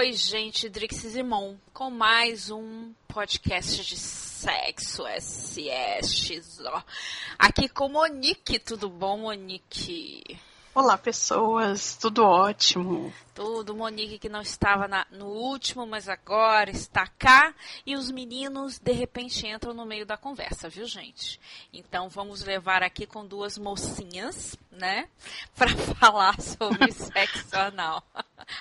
Oi, gente, Drix Simon, com mais um podcast de sexo SSXO. Aqui com Monique, tudo bom, Monique? Olá, pessoas, tudo ótimo. Tudo, Monique que não estava na, no último, mas agora está cá. E os meninos, de repente, entram no meio da conversa, viu, gente? Então vamos levar aqui com duas mocinhas, né? Para falar sobre sexo anal.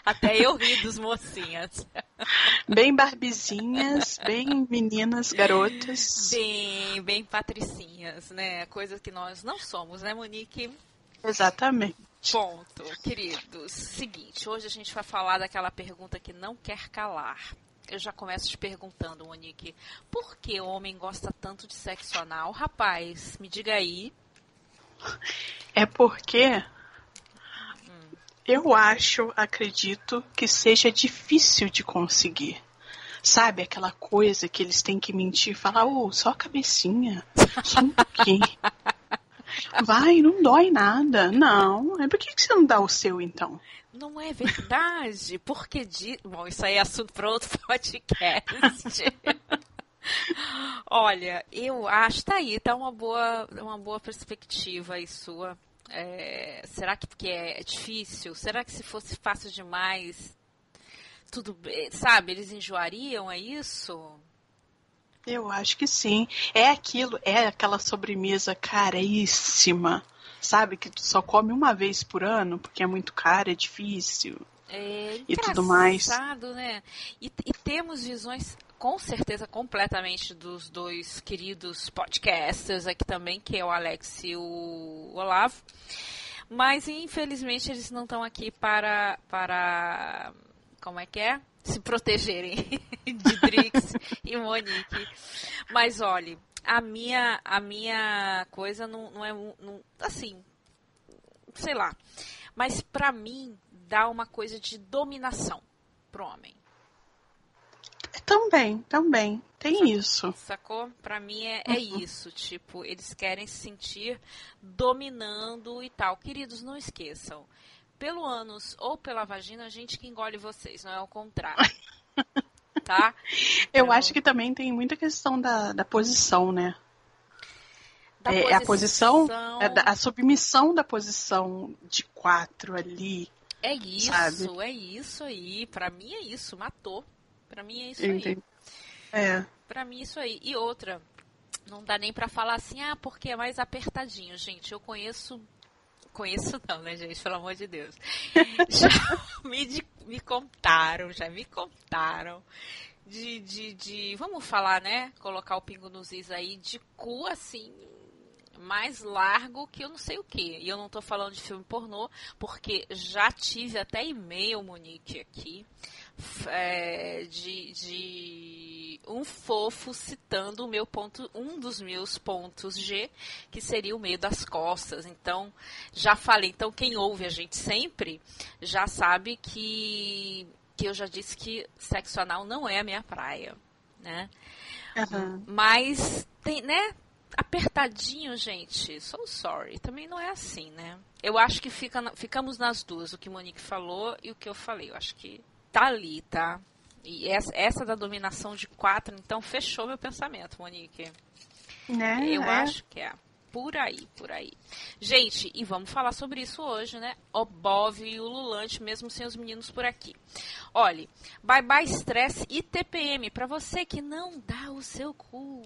Até eu ri dos mocinhas. Bem barbizinhas, bem meninas, garotas. Bem, bem patricinhas, né? Coisa que nós não somos, né, Monique? Exatamente. Ponto, queridos. Seguinte, hoje a gente vai falar daquela pergunta que não quer calar. Eu já começo te perguntando, Monique, por que o homem gosta tanto de sexo anal? Rapaz, me diga aí. É porque eu acho, acredito, que seja difícil de conseguir. Sabe aquela coisa que eles têm que mentir e falar, oh, só a cabecinha, só um pouquinho. Vai, não dói nada. Não. É por que você não dá o seu então? Não é verdade? Porque de... Bom, isso aí é assunto para outro podcast. Olha, eu acho, tá aí, tá uma boa, uma boa perspectiva aí sua. É, será que porque é difícil? Será que se fosse fácil demais, tudo bem? Sabe, eles enjoariam, é isso? Eu acho que sim. É aquilo, é aquela sobremesa caríssima, sabe? Que tu só come uma vez por ano, porque é muito caro, é difícil. É e tudo mais. né? E, e temos visões com certeza completamente dos dois queridos podcasters aqui também, que é o Alex e o Olavo. Mas infelizmente eles não estão aqui para para como é que é? Se protegerem de Drix e Monique. Mas olhe, a minha a minha coisa não, não é não, assim, sei lá. Mas para mim dá uma coisa de dominação pro homem. Também, também. Tem sacou, isso. Sacou? Pra mim é, é uhum. isso. Tipo, eles querem se sentir dominando e tal. Queridos, não esqueçam. Pelo ânus ou pela vagina, a gente que engole vocês, não é o contrário. tá? Eu então... acho que também tem muita questão da, da posição, né? Da é, posição... a posição, é a submissão da posição de quatro ali. É isso, sabe? é isso aí. Pra mim é isso, matou. Pra mim é isso Entendi. aí. É. Pra mim é isso aí. E outra, não dá nem pra falar assim, ah, porque é mais apertadinho, gente. Eu conheço. Conheço não, né, gente? Pelo amor de Deus. já me, me contaram, já me contaram. De, de, de, vamos falar, né? Colocar o pingo nos is aí, de cu assim, mais largo que eu não sei o que. E eu não tô falando de filme pornô, porque já tive até e-mail, Monique, aqui, é, de, de um fofo citando o meu ponto, um dos meus pontos G, que seria o meio das costas. Então, já falei. Então, quem ouve a gente sempre já sabe que, que eu já disse que sexo anal não é a minha praia, né? Uhum. Mas tem, né? Apertadinho, gente, so sorry. Também não é assim, né? Eu acho que fica, ficamos nas duas, o que Monique falou e o que eu falei. Eu acho que tá ali, tá? E essa, essa da dominação de quatro, então, fechou meu pensamento, Monique. Né? Eu é. acho que é. Por aí, por aí. Gente, e vamos falar sobre isso hoje, né? O Bov e o Lulante, mesmo sem os meninos por aqui. Olhe, bye bye estresse e TPM, para você que não dá o seu cu.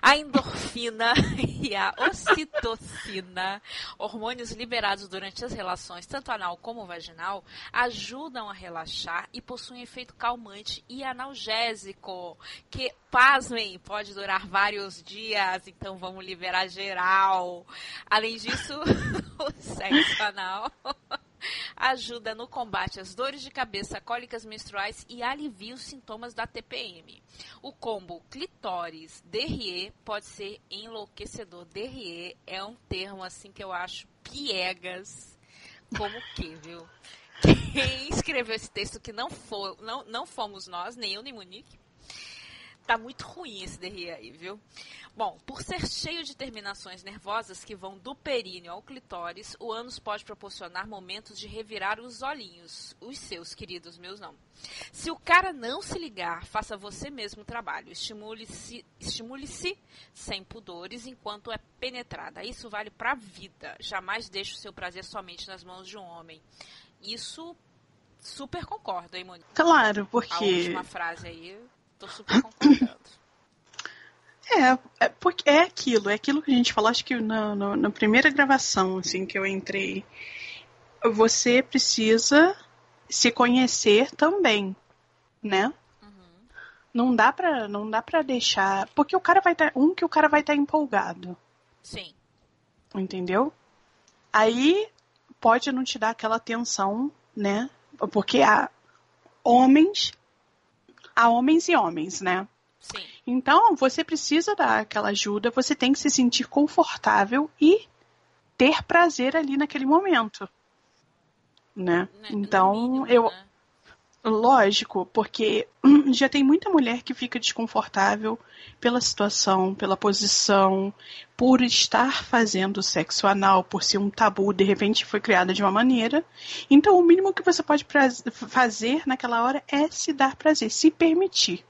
A endorfina e a ocitocina, hormônios liberados durante as relações, tanto anal como vaginal, ajudam a relaxar e possuem efeito calmante e analgésico, que, pasmem, pode durar vários dias, então vamos liberar geral. Além disso, o sexo anal ajuda no combate às dores de cabeça, cólicas menstruais e alivia os sintomas da TPM. O combo clitóris DRE pode ser enlouquecedor. DRE é um termo assim que eu acho piegas como que, viu? Quem escreveu esse texto que não, for, não, não fomos nós, nem eu nem Monique, Tá muito ruim esse derri aí, viu? Bom, por ser cheio de terminações nervosas que vão do períneo ao clitóris, o ânus pode proporcionar momentos de revirar os olhinhos. Os seus, queridos, meus não. Se o cara não se ligar, faça você mesmo o trabalho. Estimule-se estimule sem pudores enquanto é penetrada. Isso vale pra vida. Jamais deixe o seu prazer somente nas mãos de um homem. Isso super concordo, hein, Monique? Claro, porque. A última frase aí Tô super concordando. É, é, porque é aquilo, é aquilo que a gente falou, acho que na, na, na, primeira gravação, assim, que eu entrei. Você precisa se conhecer também, né? Uhum. Não dá pra, não dá pra deixar. Porque o cara vai estar. Tá, um, que o cara vai estar tá empolgado. Sim. Entendeu? Aí pode não te dar aquela atenção, né? Porque há homens a homens e homens, né? Sim. Então, você precisa dar aquela ajuda, você tem que se sentir confortável e ter prazer ali naquele momento. Né? então, eu. Né? Lógico, porque já tem muita mulher que fica desconfortável pela situação, pela posição, por estar fazendo sexo anal, por ser um tabu, de repente foi criada de uma maneira. Então, o mínimo que você pode fazer naquela hora é se dar prazer, se permitir.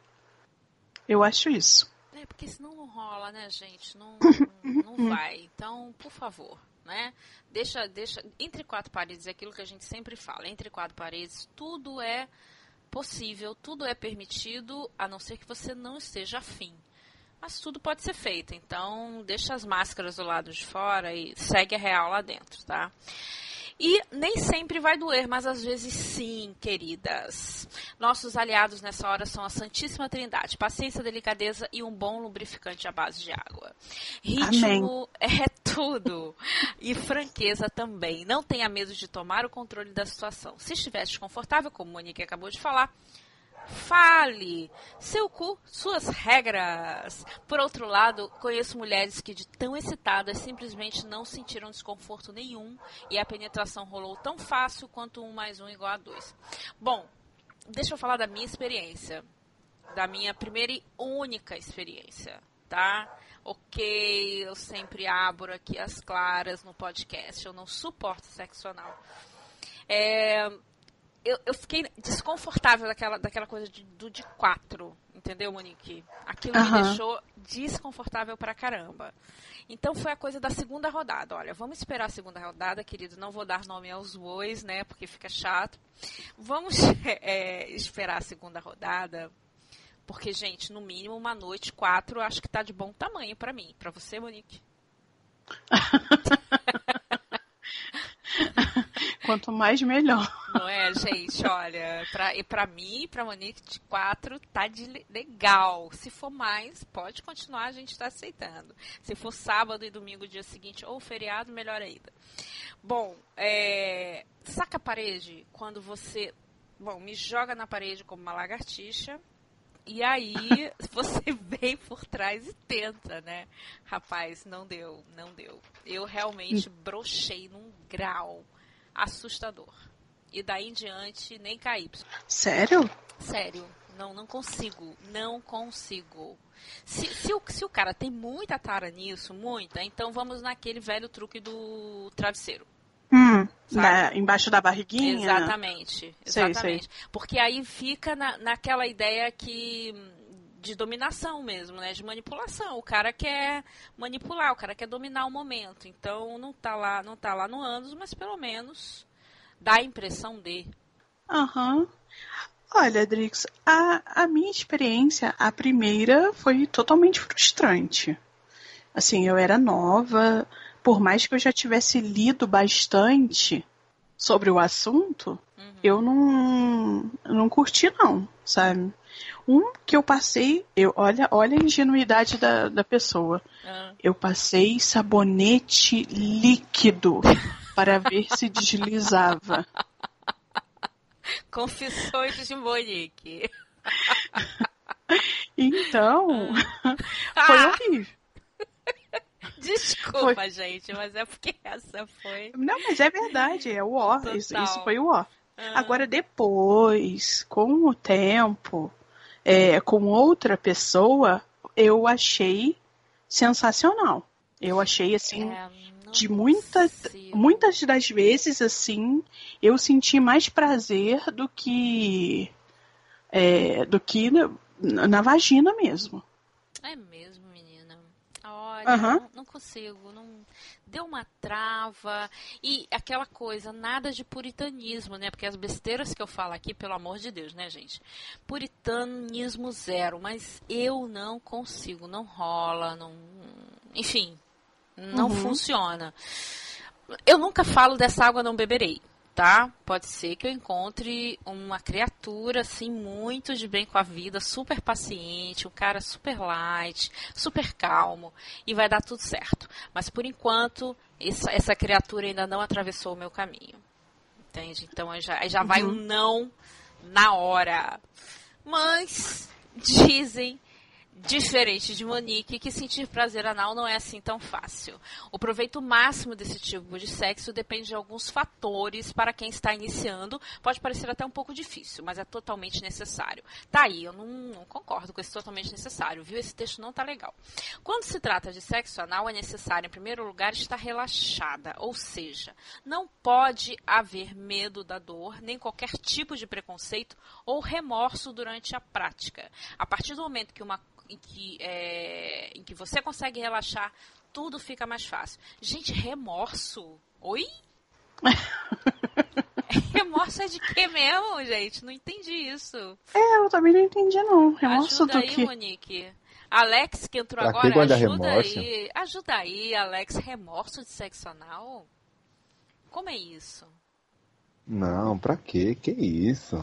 Eu acho isso. É, porque senão não rola, né, gente? Não, não vai. Então, por favor, né? Deixa, deixa. Entre quatro paredes é aquilo que a gente sempre fala. Entre quatro paredes, tudo é possível, tudo é permitido, a não ser que você não esteja afim. Mas tudo pode ser feito. Então, deixa as máscaras do lado de fora e segue a real lá dentro, tá? E nem sempre vai doer, mas às vezes sim, queridas. Nossos aliados nessa hora são a Santíssima Trindade, paciência, delicadeza e um bom lubrificante à base de água. Ritmo Amém. é tudo. E franqueza também. Não tenha medo de tomar o controle da situação. Se estiver desconfortável, como a Monique acabou de falar, Fale! Seu cu, suas regras! Por outro lado, conheço mulheres que, de tão excitadas, simplesmente não sentiram desconforto nenhum e a penetração rolou tão fácil quanto um mais um igual a dois. Bom, deixa eu falar da minha experiência. Da minha primeira e única experiência, tá? Ok, eu sempre abro aqui as claras no podcast. Eu não suporto sexo anal. É, eu, eu fiquei desconfortável daquela, daquela coisa de, do de quatro, entendeu, Monique? Aquilo uhum. me deixou desconfortável pra caramba. Então foi a coisa da segunda rodada. Olha, vamos esperar a segunda rodada, querido. Não vou dar nome aos bois, né? Porque fica chato. Vamos é, esperar a segunda rodada. Porque, gente, no mínimo uma noite, quatro, acho que tá de bom tamanho para mim. para você, Monique? Quanto mais, melhor. Não é, gente? Olha, pra, e pra mim pra Monique de quatro tá de legal. Se for mais, pode continuar, a gente tá aceitando. Se for sábado e domingo, dia seguinte, ou feriado, melhor ainda. Bom, é, saca a parede quando você. Bom, me joga na parede como uma lagartixa. E aí você vem por trás e tenta, né? Rapaz, não deu, não deu. Eu realmente brochei num grau assustador. E daí em diante, nem KY. Sério? Sério. Não, não consigo. Não consigo. Se, se, o, se o cara tem muita tara nisso, muita, então vamos naquele velho truque do travesseiro. Hum, embaixo da barriguinha? Exatamente. Exatamente. Sei, sei. Porque aí fica na, naquela ideia que de dominação mesmo, né? De manipulação. O cara quer manipular, o cara quer dominar o momento. Então não tá lá, não tá lá no anos, mas pelo menos dá a impressão de. Aham. Uhum. Olha, Drix, a, a minha experiência, a primeira, foi totalmente frustrante. Assim, eu era nova, por mais que eu já tivesse lido bastante sobre o assunto, uhum. eu não, não curti não, sabe? Um que eu passei, eu olha, olha a ingenuidade da, da pessoa. Ah. Eu passei sabonete líquido para ver se deslizava. Confissões de Monique. então, ah. foi horrível. Desculpa, foi... gente, mas é porque essa foi. Não, mas é verdade, é o ó. Isso, isso, foi o ó. Ah. Agora, depois, com o tempo, é, com outra pessoa, eu achei sensacional. Eu achei assim, É, de muita, consigo. muitas das vezes assim, eu senti mais prazer do que é, do que na, na vagina mesmo. É mesmo. Olha, Aham. não, não consigo, não deu uma trava e aquela coisa, nada de puritanismo, né? Porque as besteiras que eu falo aqui, pelo amor de Deus, né, gente? Puritanismo zero, mas eu não consigo, não rola, não, enfim, não Uhum. funciona. Eu nunca falo dessa água não beberei, tá? Pode ser que eu encontre uma criatura assim muito de bem com a vida, super paciente, um cara super light, super calmo e vai dar tudo certo. Mas por enquanto essa, essa criatura ainda não atravessou o meu caminho, entende? Então aí já, já vai um não na hora. Mas dizem Diferente de Monique, que sentir prazer anal não é assim tão fácil. O proveito máximo desse tipo de sexo depende de alguns fatores. Para quem está iniciando, pode parecer até um pouco difícil, mas é totalmente necessário. Tá aí, eu não, não concordo com esse totalmente necessário, viu? Esse texto não tá legal. Quando se trata de sexo anal, é necessário, em primeiro lugar, estar relaxada, ou seja, não pode haver medo da dor, nem qualquer tipo de preconceito ou remorso durante a prática. A partir do momento que uma em que, é, em que você consegue relaxar, tudo fica mais fácil. Gente, remorso? Oi? remorso é de quê mesmo, gente? Não entendi isso. É, eu também não entendi não. Remorso ajuda do aí, que? Monique. Alex, que entrou Pra agora, ajuda remorso? aí. Ajuda aí, Alex. Remorso de sexo anal? Como é isso? Não, pra quê? Que isso?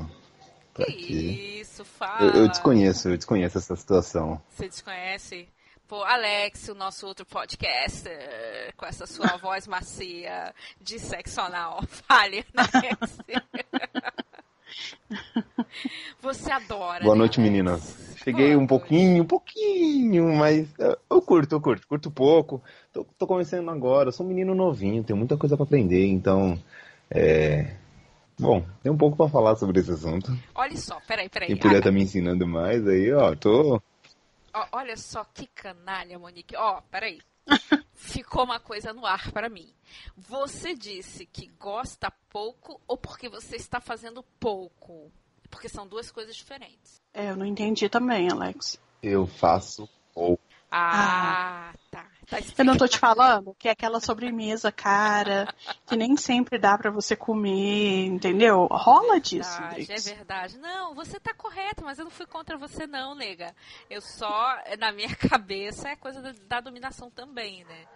Pra Que quê? isso, fala. Eu, eu desconheço, eu desconheço essa situação. Você desconhece? Pô, Alex, o nosso outro podcaster, com essa sua voz macia de sexo anal. Fale, Alex. Você adora. Boa né, noite, Alex? meninas. Cheguei Boa um pouquinho, um pouquinho, mas eu curto, eu curto, curto pouco. Tô, tô começando agora, eu sou um menino novinho, tenho muita coisa pra aprender, então. É. Bom, tem um pouco pra falar sobre esse assunto. Olha só, peraí, peraí. Quem puder Ah, tá me ensinando mais, aí, ó, tô. ó, olha só que canalha, Monique. Ó, peraí. Ficou uma coisa no ar para mim. Você disse que gosta pouco ou porque você está fazendo pouco? Porque são duas coisas diferentes. É, eu não entendi também, Alex. Eu faço pouco. Ah, tá. Tá Eu não tô te falando que é aquela sobremesa cara, que nem sempre dá pra você comer, entendeu? Rola disso, Verdade, é Drix. verdade. Não, você tá correto, mas eu não fui contra você não, nega. Eu só, na minha cabeça, é coisa da, da dominação também, né?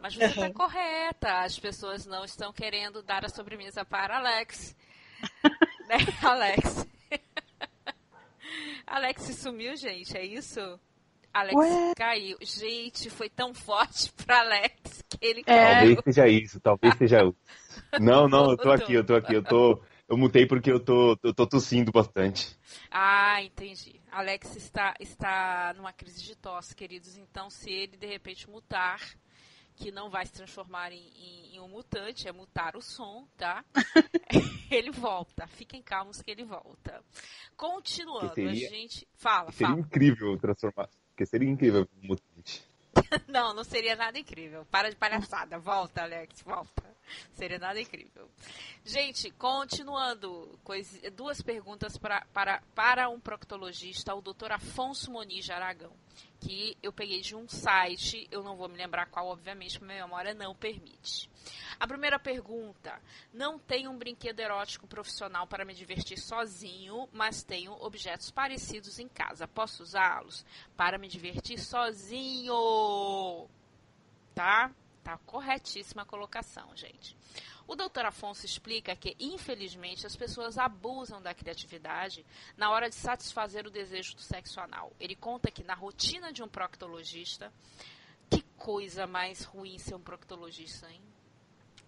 Mas você tá Uhum. correta. As pessoas não estão querendo dar a sobremesa para Alex. né, Alex? Alex sumiu, gente, é isso? Alex Ué? caiu. Gente, foi tão forte para Alex que ele É. caiu. Talvez seja isso, talvez seja isso. Não, não, eu tô aqui, eu tô aqui, eu tô. Eu mutei porque eu tô, eu tô tossindo bastante. Ah, entendi. Alex está, está numa crise de tosse, queridos. Então, se ele de repente mutar, que não vai se transformar em, em- em um mutante, é mutar o som, tá? ele volta. Fiquem calmos que ele volta. Continuando, seria- a gente. Fala, Seria fala. incrível transformar. Porque seria incrível. Não, não seria nada incrível. Para de palhaçada. Volta, Alex, volta. Seria nada incrível. Gente, continuando. cois- duas perguntas pra, para, para um proctologista, o Dr. Afonso Moniz de Aragão. Que eu peguei de um site, eu não vou me lembrar qual, obviamente, porque minha memória não permite. A primeira pergunta: Não tenho um brinquedo erótico profissional para me divertir sozinho, mas tenho objetos parecidos em casa. Posso usá-los para me divertir sozinho? Tá? Tá corretíssima a colocação, gente. O doutor Afonso explica que, infelizmente, as pessoas abusam da criatividade na hora de satisfazer o desejo do sexo anal. Ele conta que na rotina de um proctologista, que coisa mais ruim ser um proctologista, hein?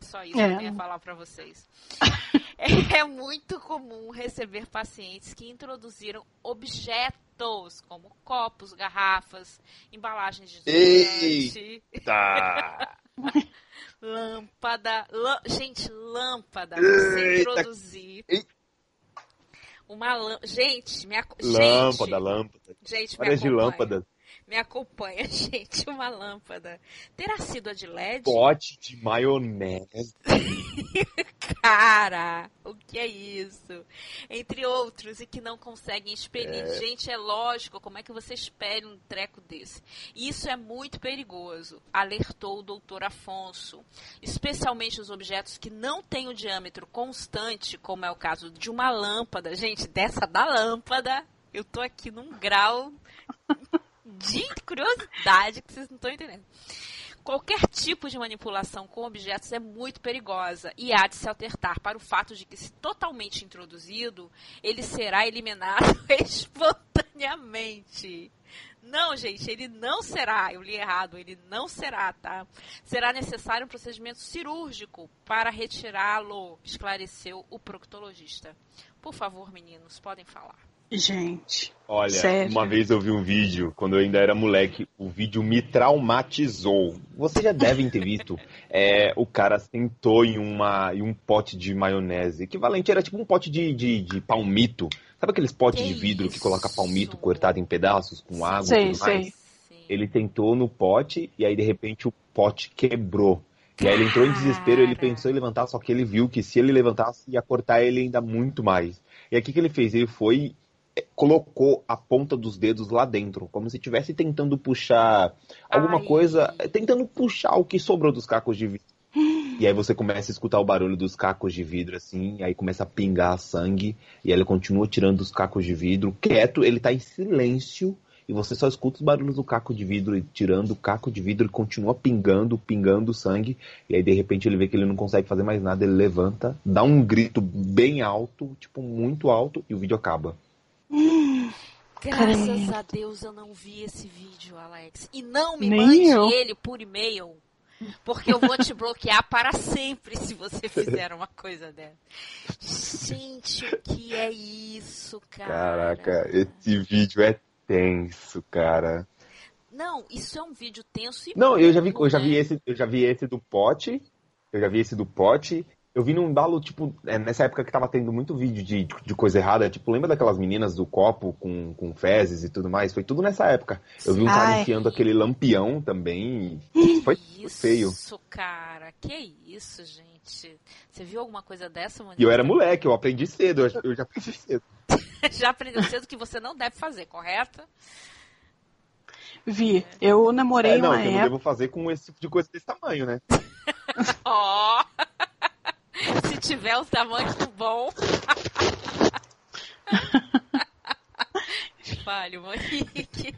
Só isso É. que eu ia falar para vocês. É muito comum receber pacientes que introduziram objetos como copos, garrafas, embalagens de desodorante, Tá. lâmpada. lã- Gente, lâmpada. Você introduzir. Uma lâmpada. Gente, minha. Lâmpada, gente, lâmpada. Gente, Várias de lâmpadas. Me acompanha, gente, uma lâmpada. Terá sido a de LED? Pote de maionese. Cara, o que é isso? Entre outros, e que não conseguem expelir. Gente, é lógico, como é que você espere um treco desse? Isso é muito perigoso, alertou o doutor Afonso. Especialmente os objetos que não têm o diâmetro constante, como é o caso de uma lâmpada. Gente, dessa da lâmpada, eu tô aqui num grau de curiosidade que vocês não estão entendendo. Qualquer tipo de manipulação com objetos é muito perigosa e há de se atentar para o fato de que, se totalmente introduzido, ele será eliminado espontaneamente. Não, gente, ele não será. Eu li errado, ele não será, tá? Será necessário um procedimento cirúrgico para retirá-lo, esclareceu o proctologista. Por favor, meninos, podem falar. Gente. Olha, Sério? uma vez eu vi um vídeo, quando eu ainda era moleque, o vídeo me traumatizou. Vocês já devem ter visto. É, o cara sentou em, uma, em um pote de maionese. Equivalente, era tipo um pote de, de, de palmito. Sabe aqueles potes Que de vidro que isso? coloca palmito cortado em pedaços com água Sei, e tudo mais? sei. Sim. Ele tentou no pote e aí de repente o pote quebrou. E aí ele entrou em desespero, ele pensou em levantar, só que ele viu que se ele levantasse ia cortar ele ainda muito mais. E aí o que, que ele fez? Ele foi colocou a ponta dos dedos lá dentro, como se estivesse tentando puxar alguma Ai. coisa, eh, tentando puxar o que sobrou dos cacos de vidro. E aí você começa a escutar o barulho dos cacos de vidro assim, aí começa a pingar sangue, e ele continua tirando os cacos de vidro, quieto, ele tá em silêncio, e você só escuta os barulhos do caco de vidro e tirando o caco de vidro, ele continua pingando, pingando sangue, e aí de repente ele vê que ele não consegue fazer mais nada, ele levanta, dá um grito bem alto, tipo muito alto, e o vídeo acaba. Graças Credo. a Deus eu não vi esse vídeo, Alex. E não me Nem mande eu. ele por e-mail. Porque eu vou te bloquear para sempre se você fizer uma coisa dessa. Gente, o que é isso, cara? Caraca, esse vídeo é tenso, cara. Não, isso é um vídeo tenso e Não, eu já vi, eu já né? vi esse, eu já vi esse do pote. Eu já vi esse do pote. Eu vi num embalo, tipo, é, nessa época que tava tendo muito vídeo de, de coisa errada. Tipo, lembra daquelas meninas do copo com, com fezes e tudo mais? Foi tudo nessa época. Eu vi um cara Ai. enfiando aquele lampião também. e Foi Isso, feio. cara. Que isso, gente? Você viu alguma coisa dessa, mano? E eu era moleque, eu aprendi cedo. eu- Eu já aprendi cedo. Já aprendeu cedo que você não deve fazer, correto? Vi, eu namorei É, não, uma eu não época. devo fazer com esse tipo de coisa desse tamanho, né? Ó! Se tiver um tamanho bom. Fale, Monique.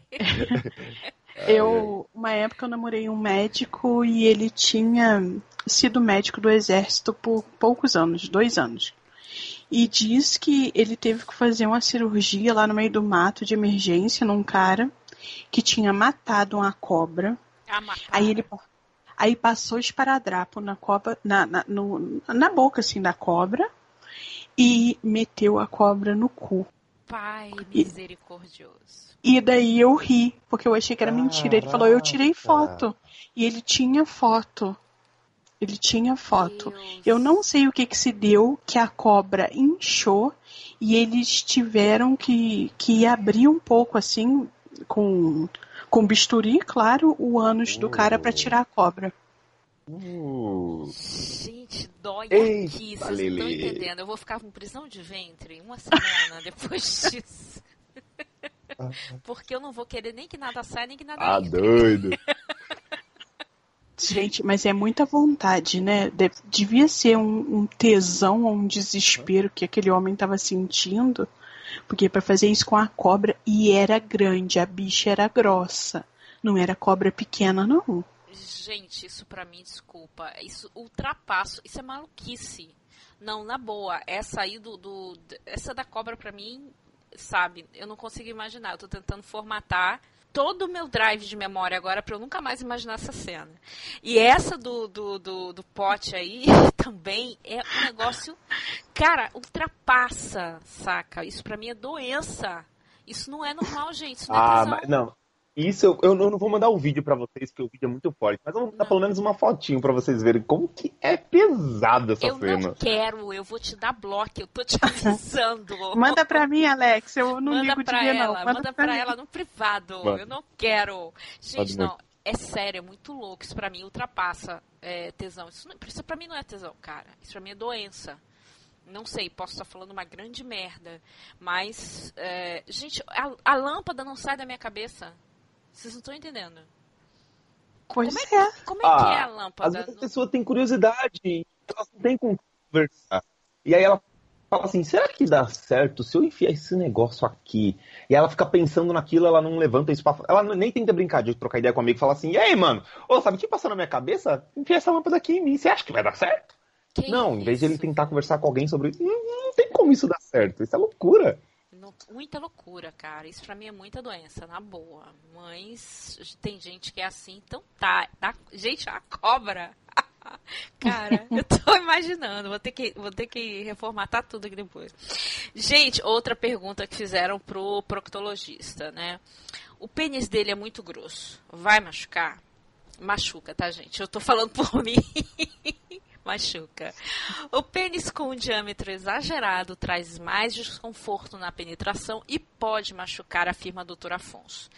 Eu, uma época eu namorei um médico e ele tinha sido médico do exército por poucos anos, dois anos. E diz que ele teve que fazer uma cirurgia lá no meio do mato de emergência num cara que tinha matado uma cobra. Ah, Aí ele aí passou esparadrapo na cobra, na, na, no- na boca assim da cobra e meteu a cobra no cu. Pai misericordioso. E daí eu ri, porque eu achei que era mentira. Ele falou, eu tirei foto. E ele tinha foto. Ele tinha foto. Deus. Eu não sei o que que se deu, que a cobra inchou e eles tiveram que, que abrir um pouco assim, com, com bisturi, claro, o ânus do cara pra tirar a cobra. Uh, Gente, dói Eita, aqui, vocês não estão entendendo. Eu vou ficar com prisão de ventre uma semana depois disso. Porque eu não vou querer nem que nada saia, nem que nada ah, entre. doido. Gente, mas é muita vontade, né? De- devia ser um, um tesão ou um desespero que aquele homem tava sentindo. Porque para fazer isso com a cobra, e era grande, a bicha era grossa. Não era cobra pequena, não. Gente, isso pra mim, desculpa. Isso ultrapasso. Isso é maluquice. Não, na boa. Essa aí do. do essa da cobra pra mim, sabe? Eu não consigo imaginar. Eu tô tentando formatar todo o meu drive de memória agora pra eu nunca mais imaginar essa cena. E essa do, do, do, do pote aí também é um negócio. Cara, ultrapassa, saca? Isso pra mim é doença. Isso não é normal, gente. Isso não é Ah, mas não. Isso, eu, eu não vou mandar o vídeo pra vocês, porque o vídeo é muito forte, mas eu vou mandar pelo menos uma fotinho pra vocês verem como que é pesada essa eu cena. não quero, eu vou te dar bloco, eu tô te avisando. Manda pra mim, Alex, eu não manda ligo pra de ver, ela, não. Manda, manda pra, mim. ela no privado. Manda. Eu não quero. Gente, Pode não, é sério, é muito louco. Isso pra mim ultrapassa é, tesão. Isso, não- isso pra mim não é tesão, cara. Isso pra mim é doença. Não sei, posso estar falando uma grande merda. Mas, é, gente, a, a lâmpada não sai da minha cabeça. Vocês não estão entendendo. Pois Como é. Como é que é a Ah, Às lâmpada? vezes a pessoa tem curiosidade, elas não têm com conversar. E aí ela fala assim, será que dá certo se eu enfiar esse negócio aqui? E ela fica pensando naquilo, ela não levanta isso pra... Ela nem tenta brincar de trocar ideia com o amigo e fala assim, e aí, mano, ô, sabe o que passou na minha cabeça? Enfia essa lâmpada aqui em mim, você acha que vai dar certo? Que não, em vez de ele isso? tentar conversar com alguém sobre isso, não, não tem como isso dar certo, isso é loucura. Não- muita loucura, cara. Isso pra mim é muita doença, na boa. Mas tem gente que é assim, então tá. tá- gente, a cobra. Cara, eu tô imaginando. Vou ter, que, vou ter que reformatar tudo aqui depois. Gente, outra pergunta que fizeram pro proctologista, né? O pênis dele é muito grosso. Vai machucar? Machuca, tá, gente? Eu tô falando por mim. Machuca. O pênis com um diâmetro exagerado traz mais desconforto na penetração e pode machucar, afirma a doutora Afonso.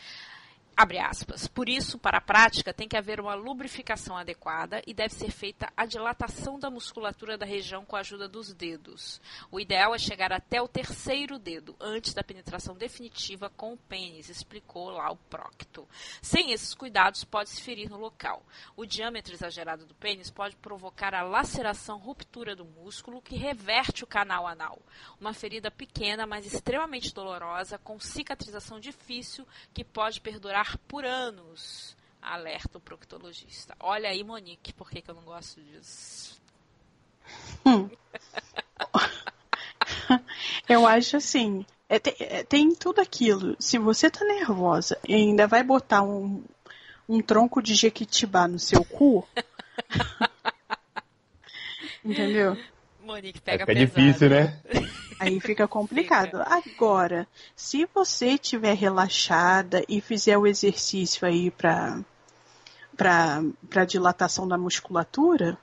Abre aspas. Por isso, para a prática, tem que haver uma lubrificação adequada e deve ser feita a dilatação da musculatura da região com a ajuda dos dedos. O ideal é chegar até o terceiro dedo, antes da penetração definitiva com o pênis, explicou lá o procto. Sem esses cuidados, pode se ferir no local. O diâmetro exagerado do pênis pode provocar a laceração, ruptura do músculo, que reverte o canal anal. Uma ferida pequena, mas extremamente dolorosa, com cicatrização difícil, que pode perdurar por anos. Alerta o proctologista. Olha aí, Monique, por que, que eu não gosto disso? Eu acho assim, é, te- é, tem tudo aquilo. Se você tá nervosa e ainda vai botar um, um tronco de jequitibá no seu cu, entendeu? Monique, É, pega fica pesado. difícil, né? Aí fica complicado. Agora, se você estiver relaxada e fizer o exercício aí para para dilatação da musculatura,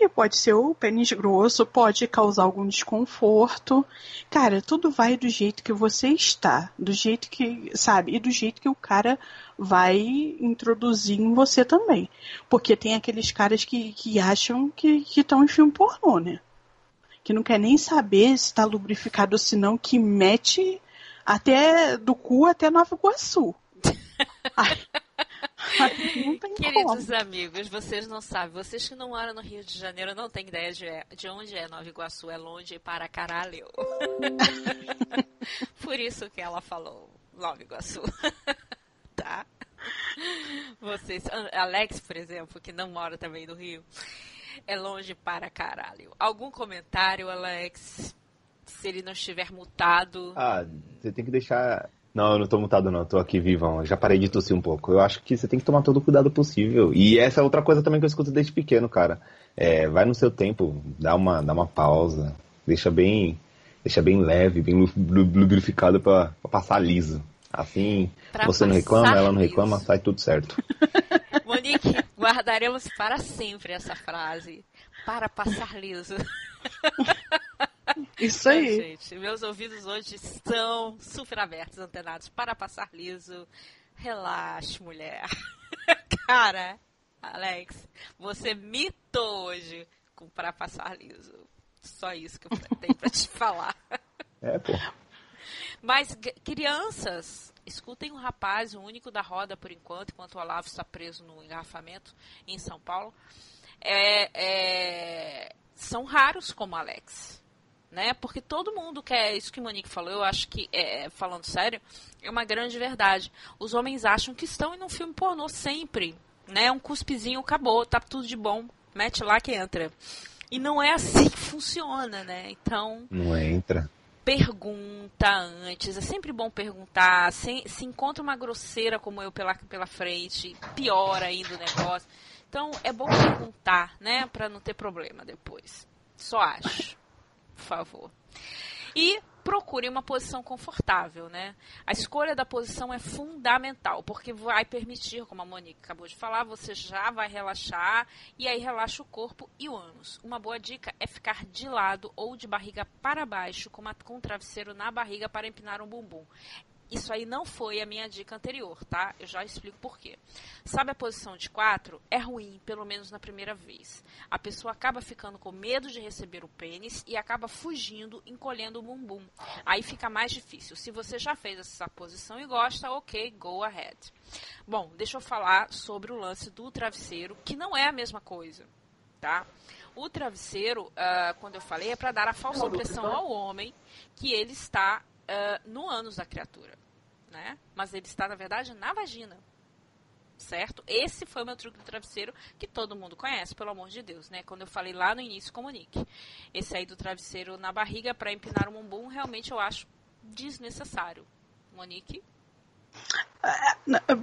aí pode ser o pênis grosso, pode causar algum desconforto. Cara, tudo vai do jeito que você está, do jeito que, sabe, e do jeito que o cara vai introduzir em você também. Porque tem aqueles caras que, que acham que estão em filme pornô, né? Que não quer nem saber se está lubrificado ou se não, que mete até do cu até Nova Iguaçu. Ai, tem como. Queridos amigos, vocês não sabem, vocês que não moram no Rio de Janeiro não têm ideia de, de onde é Nova Iguaçu, é longe para caralho. Por isso que ela falou Nova Iguaçu. tá? Vocês, Alex, por exemplo, que não mora também no Rio, é longe para caralho. Algum comentário, Alex? Se ele não estiver mutado. Ah, você tem que deixar. Não, eu não tô mutado não, eu tô aqui vivão. Eu já parei de tossir um pouco. Eu acho que você tem que tomar todo o cuidado possível. E essa é outra coisa também que eu escuto desde pequeno, cara. É, vai no seu tempo, dá uma, dá uma pausa, deixa bem, deixa bem leve, bem lu- lu- lubrificado pra, pra passar liso. Assim, Pra você não reclama, ela não reclama, liso. sai tudo certo. Monique, guardaremos para sempre essa frase. Para passar liso. Isso aí. gente, meus ouvidos hoje estão super abertos, antenados para passar liso. Relaxe, mulher. Cara, Alex, você mitou hoje com para passar liso. Só isso que eu tenho para te falar. É, pô. Mas crianças, escutem o rapaz, o único da roda por enquanto, enquanto o Olavo está preso no engarrafamento em São Paulo. É, é, são raros como Alex. Né? Porque todo mundo quer isso que Monique falou, eu acho que, é, falando sério, é uma grande verdade. Os homens acham que estão em um filme pornô sempre. Né? Um cuspezinho, acabou, tá tudo de bom. Mete lá que entra. E não é assim que funciona, né? Então, Não entra. Pergunta antes. É sempre bom perguntar. Se, se encontra uma grosseira como eu pela, pela frente, piora ainda o negócio. Então é bom perguntar, né? Pra não ter problema depois. Só acho. Por favor. E procure uma posição confortável, né? A escolha da posição é fundamental, porque vai permitir, como a Monique acabou de falar, você já vai relaxar e aí relaxa o corpo e o ânus. Uma boa dica é ficar de lado ou de barriga para baixo, com, uma, com um travesseiro na barriga para empinar um bumbum. Isso aí não foi a minha dica anterior, tá? Eu já explico por quê. Sabe a posição de quatro? É ruim, pelo menos na primeira vez. A pessoa acaba ficando com medo de receber o pênis e acaba fugindo, encolhendo o bumbum. Aí fica mais difícil. Se você já fez essa posição e gosta, ok, go ahead. Bom, deixa eu falar sobre o lance do travesseiro, que não é a mesma coisa, tá? O travesseiro, uh, quando eu falei, é para dar a falsa impressão ao homem que ele está uh, no ânus da criatura, né? Mas ele está, na verdade, na vagina. Certo? Esse foi o meu truque do travesseiro que todo mundo conhece, pelo amor de Deus, né? Quando eu falei lá no início, comunique. Esse aí do travesseiro na barriga para empinar o bumbum, realmente eu acho desnecessário. Monique?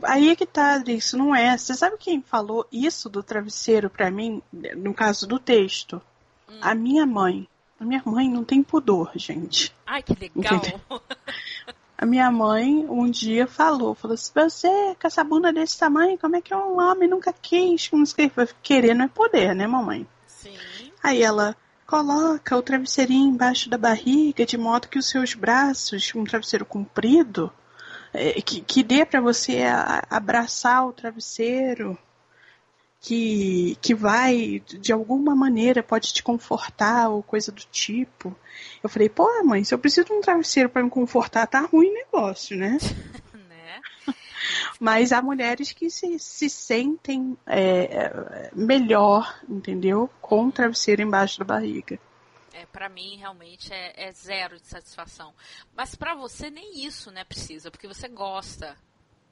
Aí é que tá, isso não é. Você sabe quem falou isso do travesseiro para mim, no caso do texto? Hum. A minha mãe. A minha mãe não tem pudor, gente. Ai, que legal. A minha mãe um dia falou, falou assim, você com essa bunda desse tamanho, como é que um homem nunca quis? Querer não é poder, né, mamãe? Sim. Aí ela coloca o travesseirinho embaixo da barriga, de modo que os seus braços, um travesseiro comprido, é, que, que dê para você abraçar o travesseiro que, que vai, de alguma maneira, pode te confortar ou coisa do tipo. Eu falei, pô, mãe, se eu preciso de um travesseiro para me confortar, tá ruim o negócio, né? né? Mas há mulheres que se, se sentem é, melhor, entendeu? Com o travesseiro embaixo da barriga. É, para mim realmente é, é, zero de satisfação. Mas para você nem isso, né, precisa, porque você gosta.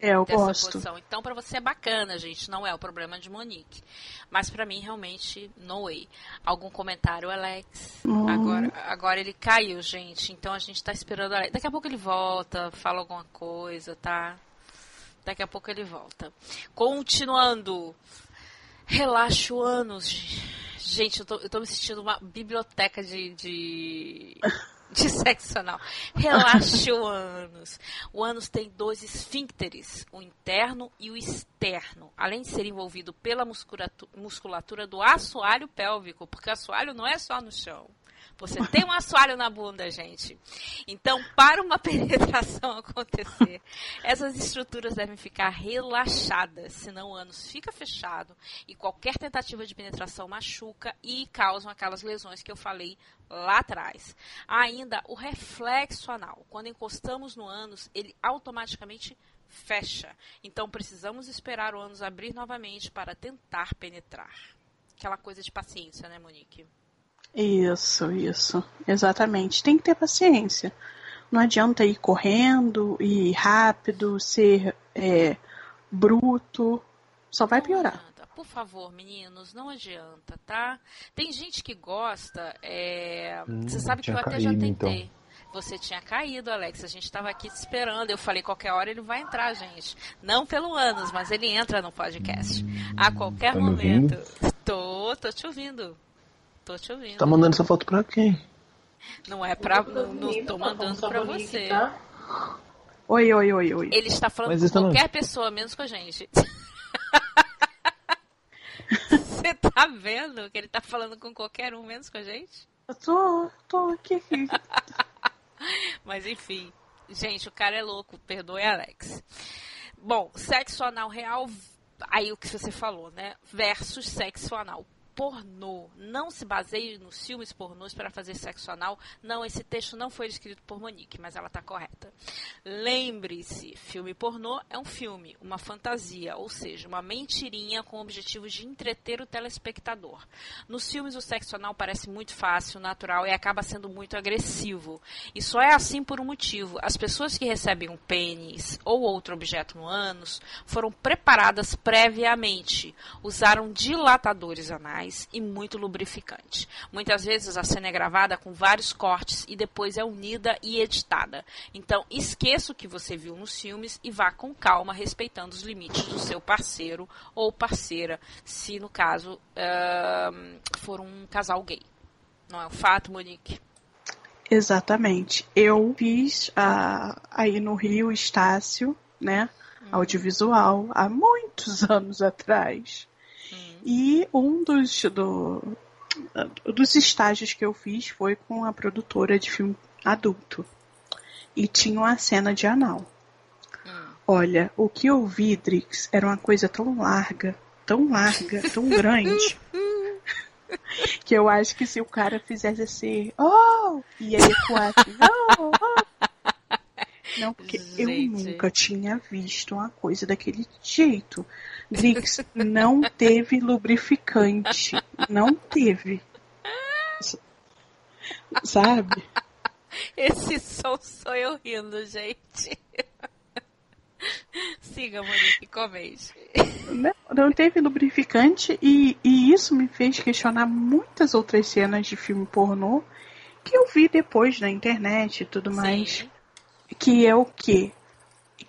É, eu dessa gosto. Posição. Então, para você é bacana, gente. Não é o problema de Monique. Mas para mim, realmente, no way. Algum comentário, Alex? Hum. Agora, agora ele caiu, gente. Então a gente tá esperando. Alex. Daqui a pouco ele volta, fala alguma coisa, tá? Daqui a pouco ele volta. Continuando. Relaxo anos. Gente, eu tô, eu tô me sentindo uma biblioteca de... de... anal. Relaxe o ânus. O ânus tem dois esfíncteres, o interno e o externo, além de ser envolvido pela musculatura do assoalho pélvico, porque o assoalho não é só no chão. Você tem um assoalho na bunda, gente. Então, para uma penetração acontecer, essas estruturas devem ficar relaxadas, senão o ânus fica fechado e qualquer tentativa de penetração machuca e causam aquelas lesões que eu falei lá atrás. Ainda o reflexo anal. Quando encostamos no ânus, ele automaticamente fecha. Então precisamos esperar o ânus abrir novamente para tentar penetrar. Aquela coisa de paciência, né, Monique? Isso, isso. Exatamente. Tem que ter paciência. Não adianta ir correndo, ir rápido, ser é, bruto. Só vai piorar. Por favor, meninos, não adianta, tá? Tem gente que gosta. É... Hum, Você sabe que eu até caído, já tentei. Então. Você tinha caído, Alex. A gente estava aqui te esperando. Eu falei, qualquer hora ele vai entrar, gente. Não pelo anos, mas ele entra no podcast. Hum, a qualquer tá momento. Tô, tô te ouvindo. Tô te ouvindo. Tá mandando essa foto pra quem? Não é pra. Não, não tô mandando pra você. Tá? Oi, oi, oi, oi. Ele está falando Mas com qualquer não... pessoa, menos com a gente. Você tá vendo que ele tá falando com qualquer um, menos com a gente? Eu tô, tô aqui. Mas enfim. Gente, o cara é louco. Perdoe, Alex. Bom, sexo anal real, aí o que você falou, né? Versus sexo anal pornô. Não se baseie nos filmes pornôs para fazer sexo anal. Não, esse texto não foi escrito por Monique, mas ela está correta. Lembre-se, filme pornô é um filme, uma fantasia, ou seja, uma mentirinha com o objetivo de entreter o telespectador. Nos filmes o sexo anal parece muito fácil, natural e acaba sendo muito agressivo. E só é assim por um motivo. As pessoas que recebem um pênis ou outro objeto no ânus foram preparadas previamente, usaram dilatadores anais e muito lubrificante. Muitas vezes a cena é gravada com vários cortes e depois é unida e editada. Então, esqueça o que você viu nos filmes e vá com calma, respeitando os limites do seu parceiro ou parceira, se no caso uh, for um casal gay. Não é um fato, Monique? Exatamente. Eu fiz a, aí no Rio Estácio, né? Audiovisual, há muitos anos atrás. E um dos, do, dos estágios que eu fiz foi com a produtora de filme adulto. E tinha uma cena de anal. Olha, o que eu vi, Drix, era uma coisa tão larga, tão larga, tão grande. que eu acho que se o cara fizesse assim, oh, e aí ecoasse, oh, oh. Não, porque Gente. eu nunca tinha visto uma coisa daquele jeito. Drix, não teve lubrificante. Não teve. Sabe? Esse som sou eu rindo, gente. Siga, Monique, comente. Não, não teve lubrificante e, e isso me fez questionar muitas outras cenas de filme pornô que eu vi depois na internet e tudo mais. Sim. Que é o quê?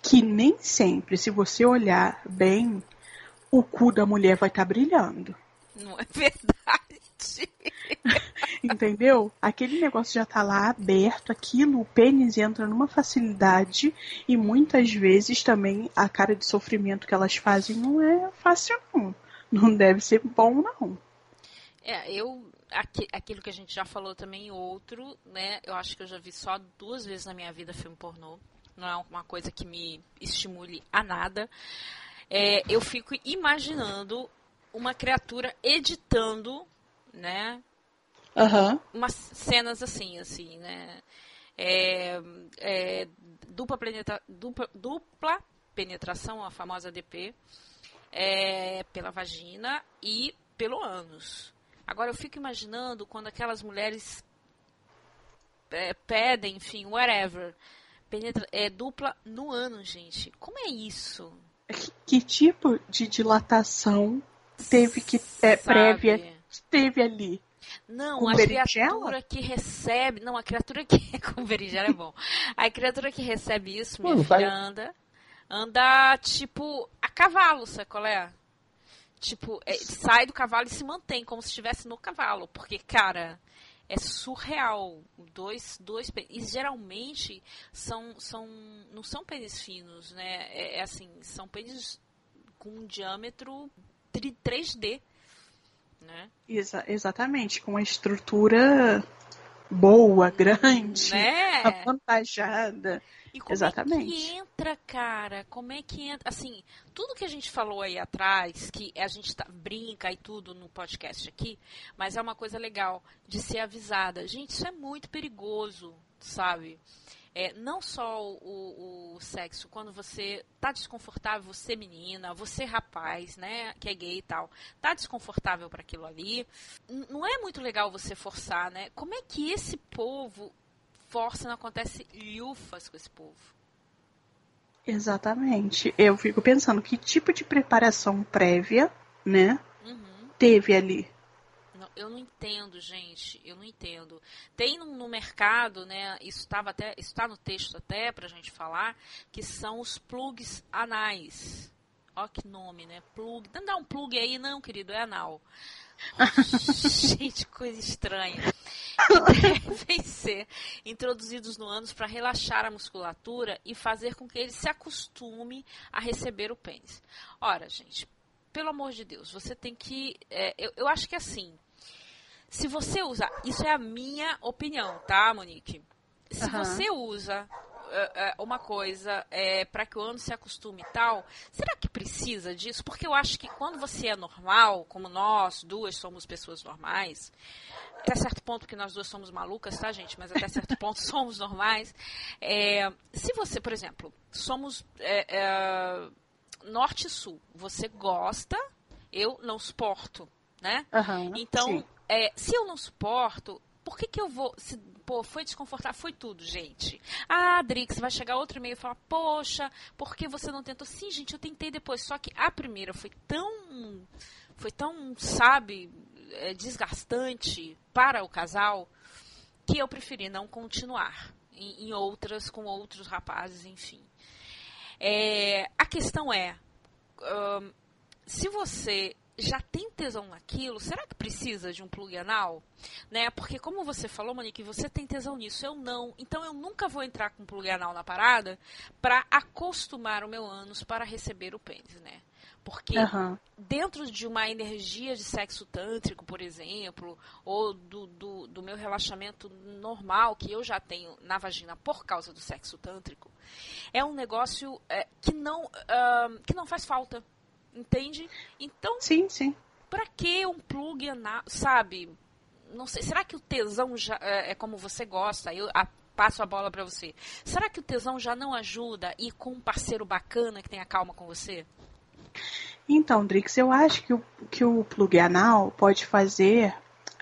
Que nem sempre, se você olhar bem, o cu da mulher vai estar brilhando. Não é verdade. Entendeu? Aquele negócio já tá lá aberto, aquilo, o pênis entra numa facilidade e muitas vezes também a cara de sofrimento que elas fazem não é fácil, não. Não deve ser bom, não. É, eu. Aqui- aquilo que a gente já falou também, outro, né? Eu acho que eu já vi só duas vezes na minha vida filme pornô. Não é uma coisa que me estimule a nada. É, eu fico imaginando uma criatura editando, né? Aham. umas cenas assim, assim, né? É, é, dupla, penetra, dupla, dupla penetração, a famosa DP, é, pela vagina e pelo ânus. Agora eu fico imaginando quando aquelas mulheres é, pedem, enfim, whatever, penetra, é dupla no ânus, gente. Como é isso? Que, que tipo de dilatação teve que é, prévia teve ali? Não, Com a berinjela? criatura que recebe. Não, a criatura que. Com berinjela é bom. A criatura que recebe isso, minha Mano, filha, faz- anda. Anda, tipo, a cavalo, sabe qual é? Tipo, é, sai do cavalo e se mantém, como se estivesse no cavalo. Porque, cara, é surreal. Dois, dois E geralmente são, são. Não são pênis finos, né? É, é assim, são pênis com um diâmetro tri- 3D. Né? Exa- exatamente, com uma estrutura boa, grande, Né? avantajada. E como é Exatamente. que entra, cara? Como é que entra? Assim, tudo que a gente falou aí atrás, que a gente tá- brinca e tudo no podcast aqui, mas é uma coisa legal de ser avisada. Gente, isso é muito perigoso, sabe? É, não só o, o sexo, quando você tá desconfortável, você menina, você rapaz, né, que é gay e tal, tá desconfortável para aquilo ali, não é muito legal você forçar, né? Como é que esse povo força, não acontece lhufas com esse povo? Exatamente. Eu fico pensando que tipo de preparação prévia, né, Uhum. teve ali. Não, eu não entendo, gente. Eu não entendo. Tem no, no mercado, né? Isso estava até, está no texto até pra gente falar, que são os plugs anais. Ó que nome, né? Plug. Não dá um plug aí, não, querido, é anal. gente, coisa estranha. Devem ser introduzidos no ânus para relaxar a musculatura e fazer com que ele se acostume a receber o pênis. Ora, gente, pelo amor de Deus, você tem que. é, eu, eu acho que assim. Se você usar. Isso é a minha opinião, tá, Monique? Se Aham. você usa uma coisa é, para que o ânus se acostume e tal, será que precisa disso? Porque eu acho que quando você é normal, como nós duas somos pessoas normais, até certo ponto, porque nós duas somos malucas, tá, gente? Mas até certo ponto somos normais. É, se você, por exemplo, somos é, é, norte e sul, você gosta, eu não suporto, né? Aham, Então, é, se eu não suporto, por que, que eu vou. Se, pô, foi desconfortável, foi tudo, gente. Ah, Drix, vai chegar outro e-mail e falar, poxa, por que você não tentou? Sim, gente, eu tentei depois. Só que a primeira foi tão. Foi tão, sabe, é, desgastante para o casal que eu preferi não continuar. Em, em outras, com outros rapazes, enfim. É, a questão é. ahn, se você já tem tesão naquilo, será que precisa de um plug anal? Né? Porque como você falou, Monique, você tem tesão nisso, eu não. Então eu nunca vou entrar com plug anal na parada para acostumar o meu ânus para receber o pênis, né? Porque uhum. dentro de uma energia de sexo tântrico, por exemplo, ou do, do, do, meu relaxamento normal que eu já tenho na vagina por causa do sexo tântrico, é um negócio é, que, não, uh, que não faz falta. Entende? Então. Sim, sim. Pra que um plug anal, sabe? Não sei. Será que o tesão já é, é como você gosta? Eu a, passo a bola para você. Será que o tesão já não ajuda e com um parceiro bacana que tenha calma com você? Então, Drix, eu acho que o, que o plug anal pode fazer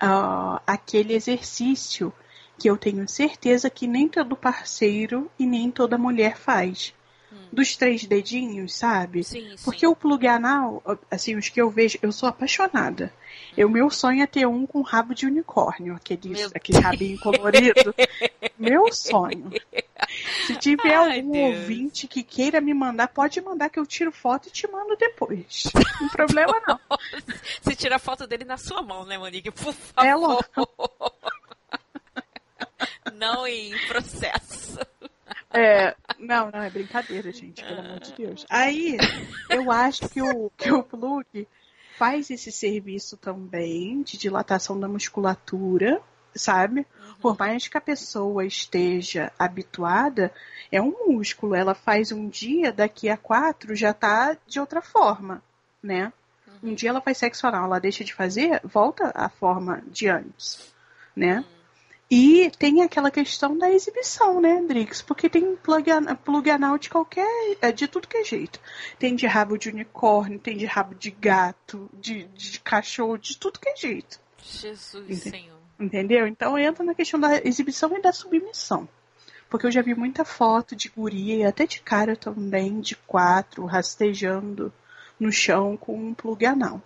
uh, aquele exercício que eu tenho certeza que nem todo parceiro e nem toda mulher faz dos três dedinhos, sabe? Sim, Porque o plug anal, assim, os que eu vejo, eu sou apaixonada. O meu sonho é ter um com rabo de unicórnio, aquele, aquele rabinho colorido. meu sonho. Se tiver Ai, algum Deus. ouvinte que queira me mandar, pode mandar que eu tiro foto e te mando depois. Não problema não. Você tira a foto dele na sua mão, né, Monique? Por favor. É logo. Não em processo. É, não, não, é brincadeira, gente, pelo amor de Deus. Aí, eu acho que o, que o plug faz esse serviço também de dilatação da musculatura, sabe? Uhum. Por mais que a pessoa esteja habituada, é um músculo. Ela faz um dia, daqui a quatro já tá de outra forma, né? Uhum. Um dia ela faz sexo anal, ela deixa de fazer, volta à forma de antes, né? Uhum. E tem aquela questão da exibição, né, Drix? Porque tem plug, plug anal de qualquer. É, de tudo que é jeito. Tem de rabo de unicórnio, tem de rabo de gato, de, de cachorro, de tudo que é jeito. Jesus? Senhor. Entendeu? Então entra na questão da exibição e da submissão. Porque eu já vi muita foto de guria e até de cara também, de quatro, rastejando no chão com um plug anal.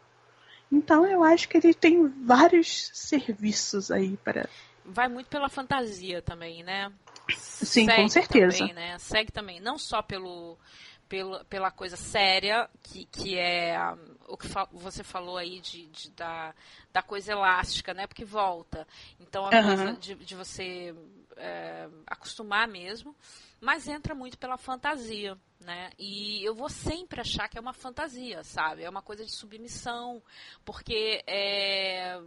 Então eu acho que ele tem vários serviços aí para vai muito pela fantasia também, né? Sim, Segue com certeza. Também, né? Segue também, não só pelo, pelo, pela coisa séria, que, que é o que fa você falou aí de, de, da, da coisa elástica, né? Porque volta. Então, a uhum. coisa de, de você é, acostumar mesmo, mas entra muito pela fantasia, né? E eu vou sempre achar que é uma fantasia, sabe? É uma coisa de submissão, porque é,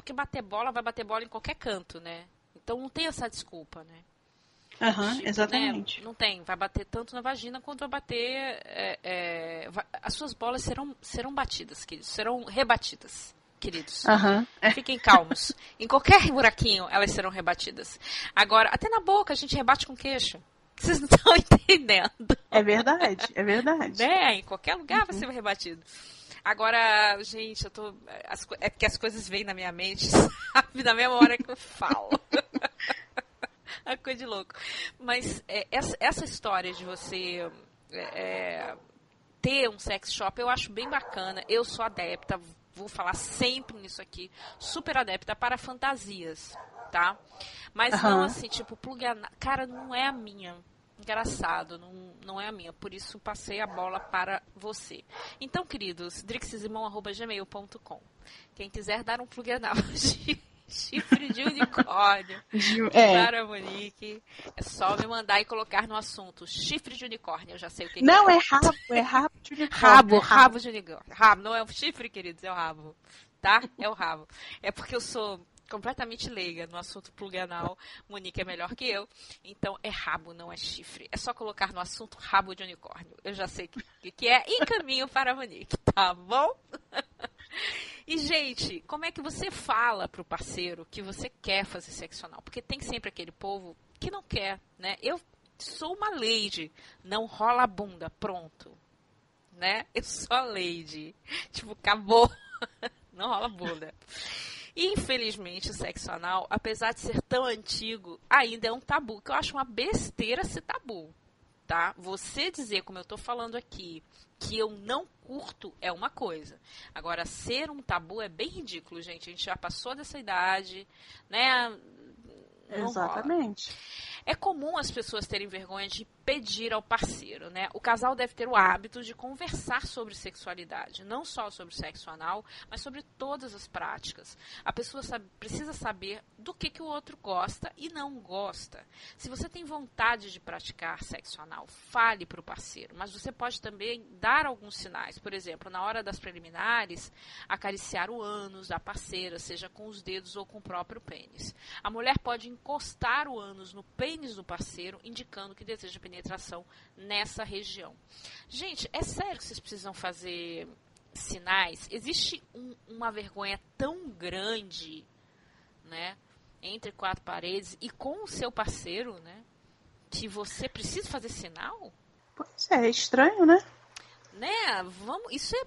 porque bater bola vai bater bola em qualquer canto, né? Então não tem essa desculpa, né? Uhum, tipo, exatamente. Né? Não tem. Vai bater tanto na vagina quanto vai bater. É, é, vai, as suas bolas serão, serão batidas, queridos. Serão rebatidas, queridos. Uhum. Fiquem calmos. em qualquer buraquinho, elas serão rebatidas. Agora, até na boca a gente rebate com queixo. Vocês não estão entendendo. É verdade, é verdade. Né? Em qualquer lugar uhum. vai ser rebatido. Agora, gente, eu tô. As, é porque as coisas vêm na minha mente, sabe? Na mesma hora que eu falo. é coisa de louco. Mas é, essa, essa, história de você é, é, ter um sex shop, eu acho bem bacana. Eu sou adepta, vou falar sempre nisso aqui, super adepta para fantasias, tá? Mas uhum. não assim, tipo, plug Cara, não é a minha engraçado, não, não é a minha. Por isso passei a bola para você. Então, queridos, drixesimão.gmail.com. Quem quiser dar um plug anal de chifre de unicórnio é. para a Monique, é só me mandar e colocar no assunto chifre de unicórnio. Eu já sei o que Não, é. é rabo, é rabo de unicórnio. Rabo, rabo de unicórnio. Rabo, não é o chifre, queridos, é o rabo. Tá? É o rabo. É porque eu sou completamente leiga no assunto pluganal. Monique é melhor que eu. Então é rabo, não é chifre. É só colocar no assunto rabo de unicórnio. Eu já sei o que, que é e caminho para a Monique, tá bom? E, gente, como é que você fala pro parceiro que você quer fazer seccional? Porque tem sempre aquele povo que não quer, né? Eu sou uma lady, não rola a bunda, pronto. Né? Eu sou a lady. Tipo, acabou. não rola a bunda. Infelizmente, o sexo anal, apesar de ser tão antigo, ainda é um tabu, que eu acho uma besteira ser tabu. Tá? Você dizer, como eu estou falando aqui, que eu não curto é uma coisa. Agora, ser um tabu é bem ridículo, gente. A gente já passou dessa idade, né? Não Exatamente. Rola. É comum as pessoas terem vergonha de pedir ao parceiro, né? O casal deve ter o hábito de conversar sobre sexualidade, não só sobre sexo anal, mas sobre todas as práticas. A pessoa sabe, precisa saber do que, que o outro gosta e não gosta. Se você tem vontade de praticar sexo anal, fale para o parceiro, mas você pode também dar alguns sinais. Por exemplo, na hora das preliminares, acariciar o ânus da parceira, seja com os dedos ou com o próprio pênis. A mulher pode encostar o ânus no pênis do parceiro, indicando que deseja penetrar penetração nessa região. Gente, é sério que vocês precisam fazer sinais? Existe um, uma vergonha tão grande, né, entre quatro paredes e com o seu parceiro, né, que você precisa fazer sinal? Pois é, é estranho, né? Né? Vamos, isso é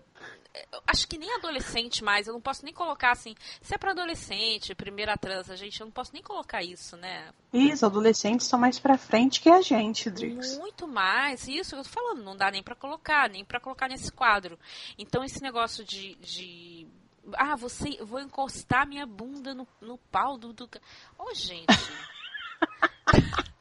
acho que nem adolescente mais, eu não posso nem colocar assim, se é para adolescente, primeira transa, gente, eu não posso nem colocar isso, né? Isso, adolescentes são mais para frente que a gente, Drix. Muito mais, isso eu tô falando, não dá nem para colocar, nem para colocar nesse quadro. Então esse negócio de, de ah, você, vou encostar minha bunda no, no pau do, do... Oh, gente.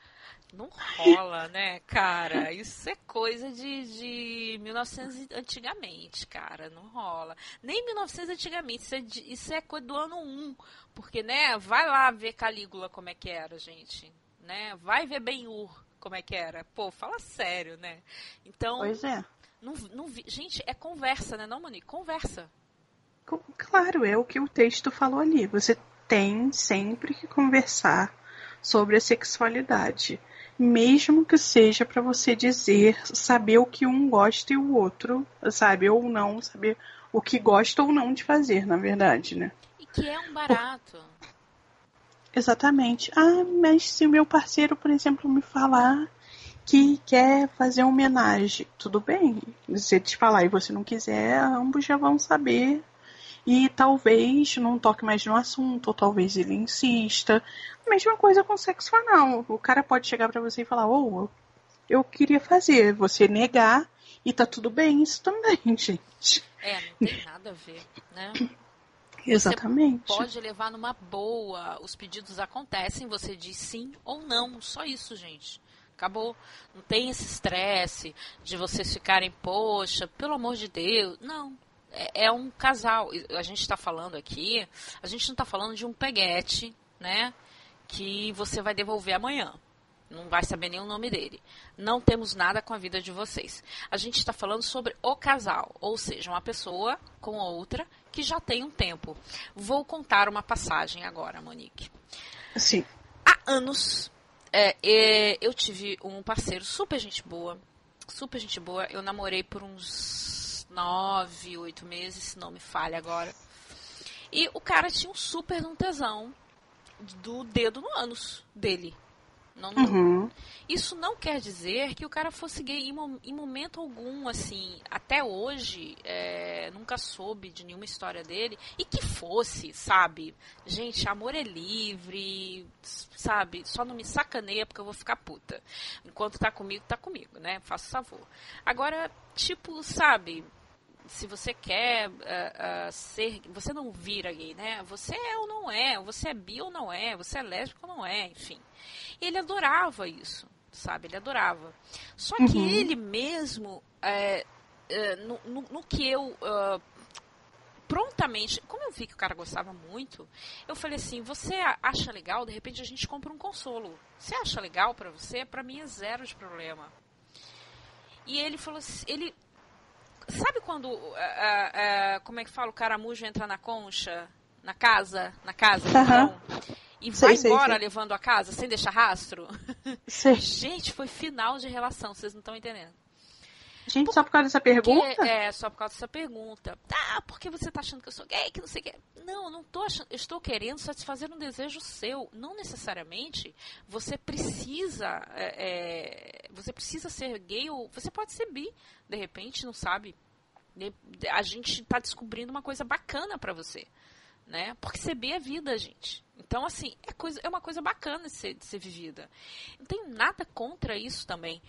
Não rola, né, cara? Isso é coisa de, de 1900 antigamente, cara. Não rola. Nem 1900 antigamente. Isso é, de, isso é coisa do ano 1. Porque, né, vai lá ver Calígula como é que era, gente. Né? Vai ver Ben-Hur como é que era. Pô, fala sério, né? Então. Pois é. Não, não, gente, é conversa, né, não, Monique? Conversa. Claro, é o que o texto falou ali. Você tem sempre que conversar sobre a sexualidade mesmo que seja para você dizer, saber o que um gosta e o outro, sabe, ou não, saber o que gosta ou não de fazer, na verdade, né? E que é um barato. Exatamente. Ah, mas se o meu parceiro, por exemplo, me falar que quer fazer uma homenagem, tudo bem. Se ele te falar e você não quiser, ambos já vão saber e talvez não toque mais no assunto, ou talvez ele insista. A mesma coisa com sexo anal. O cara pode chegar para você e falar: Ô, oh, eu queria fazer. Você negar e tá tudo bem, isso também, gente. É, não tem nada a ver, né? Exatamente. Você pode levar numa boa. Os pedidos acontecem, você diz sim ou não. Só isso, gente. Acabou. Não tem esse estresse de vocês ficarem, poxa, pelo amor de Deus. Não, é, é um casal. A gente está falando aqui, a gente não está falando de um peguete, né? Que você vai devolver amanhã. Não vai saber nem o nome dele. Não temos nada com a vida de vocês. A gente está falando sobre o casal, ou seja, uma pessoa com outra que já tem um tempo. Vou contar uma passagem agora, Monique. Sim. Há anos, é, é, eu tive um parceiro super gente boa, super gente boa. Eu namorei por uns nove, oito meses, se não me falha agora. E o cara tinha um super um tesão do dedo no ânus dele. Não, uhum. Isso não quer dizer que o cara fosse gay em, em momento algum, assim. Até hoje, é, nunca soube de nenhuma história dele. E que fosse, sabe? Gente, amor é livre, sabe? Só não me sacaneia porque eu vou ficar puta. Enquanto tá comigo, tá comigo, né? Faça favor. Agora, tipo, sabe? Se você quer uh, uh, ser. Você não vira gay, né? Você é ou não é, você é bi ou não é, você é lésbico ou não é, enfim. E ele adorava isso, sabe? Ele adorava. Só que uhum. ele mesmo, é, é, no, no, no, que eu. Uh, prontamente, como eu vi que o cara gostava muito, eu falei assim: você acha legal? De repente a gente compra um consolo. Você acha legal para você? Para mim é zero de problema. E ele falou assim, ele Sabe quando, uh, uh, como é que fala, o caramujo entra na concha, na casa, na casa, então, e vai sei, embora sei, sei. levando a casa sem deixar rastro? Gente, foi final de relação, vocês não estão entendendo. Gente, por, só por causa dessa pergunta? É, só por causa dessa pergunta. Ah, porque você tá achando que eu sou gay, que não sei o que. Não, eu não tô achando. Eu estou querendo satisfazer um desejo seu. Não necessariamente você precisa. É, é, você precisa ser gay ou. Você pode ser bi, de repente, não sabe. A gente tá descobrindo uma coisa bacana para você. Né? Porque ser bi é vida, gente. Então, assim, é, coisa, é uma coisa bacana de ser, de ser vivida. Não tem nada contra isso também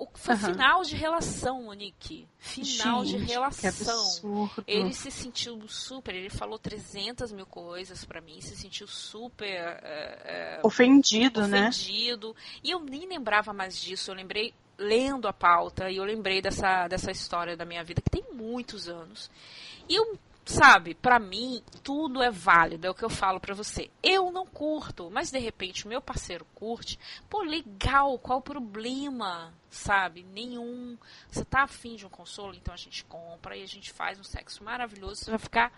o, foi Aham. final de relação, Monique. Final de Gente, que relação. absurdo. Ele se sentiu super, ele falou 300 mil coisas pra mim, se sentiu super é, é, Ofendido, né? ofendido. E eu nem lembrava mais disso, eu lembrei lendo a pauta e eu lembrei dessa, dessa história da minha vida, que tem muitos anos. E eu, sabe, pra mim, tudo é válido, é o que eu falo pra você. Eu não curto, mas de repente o meu parceiro curte. Pô, legal, qual o problema? Sabe? Nenhum. Você tá afim de um consolo, então a gente compra e a gente faz um sexo maravilhoso, você vai ficar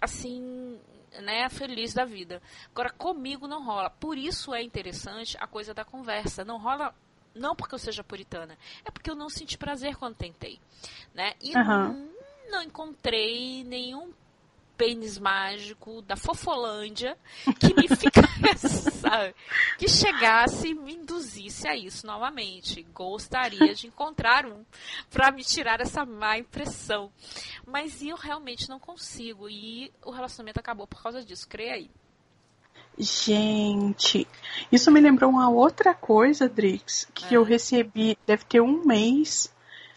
assim, né, feliz da vida. Agora, comigo não rola. Por isso é interessante a coisa da conversa. Não rola, não porque eu seja puritana, é porque eu não senti prazer quando tentei, né? E Aham. Não, encontrei nenhum pênis mágico da Fofolândia que me ficasse, sabe? Que chegasse e me induzisse a isso novamente. Gostaria de encontrar um para me tirar essa má impressão. Mas eu realmente não consigo. E o relacionamento acabou por causa disso. Creia aí. Gente, isso me lembrou uma outra coisa, Drix, que É. eu recebi, deve ter um mês,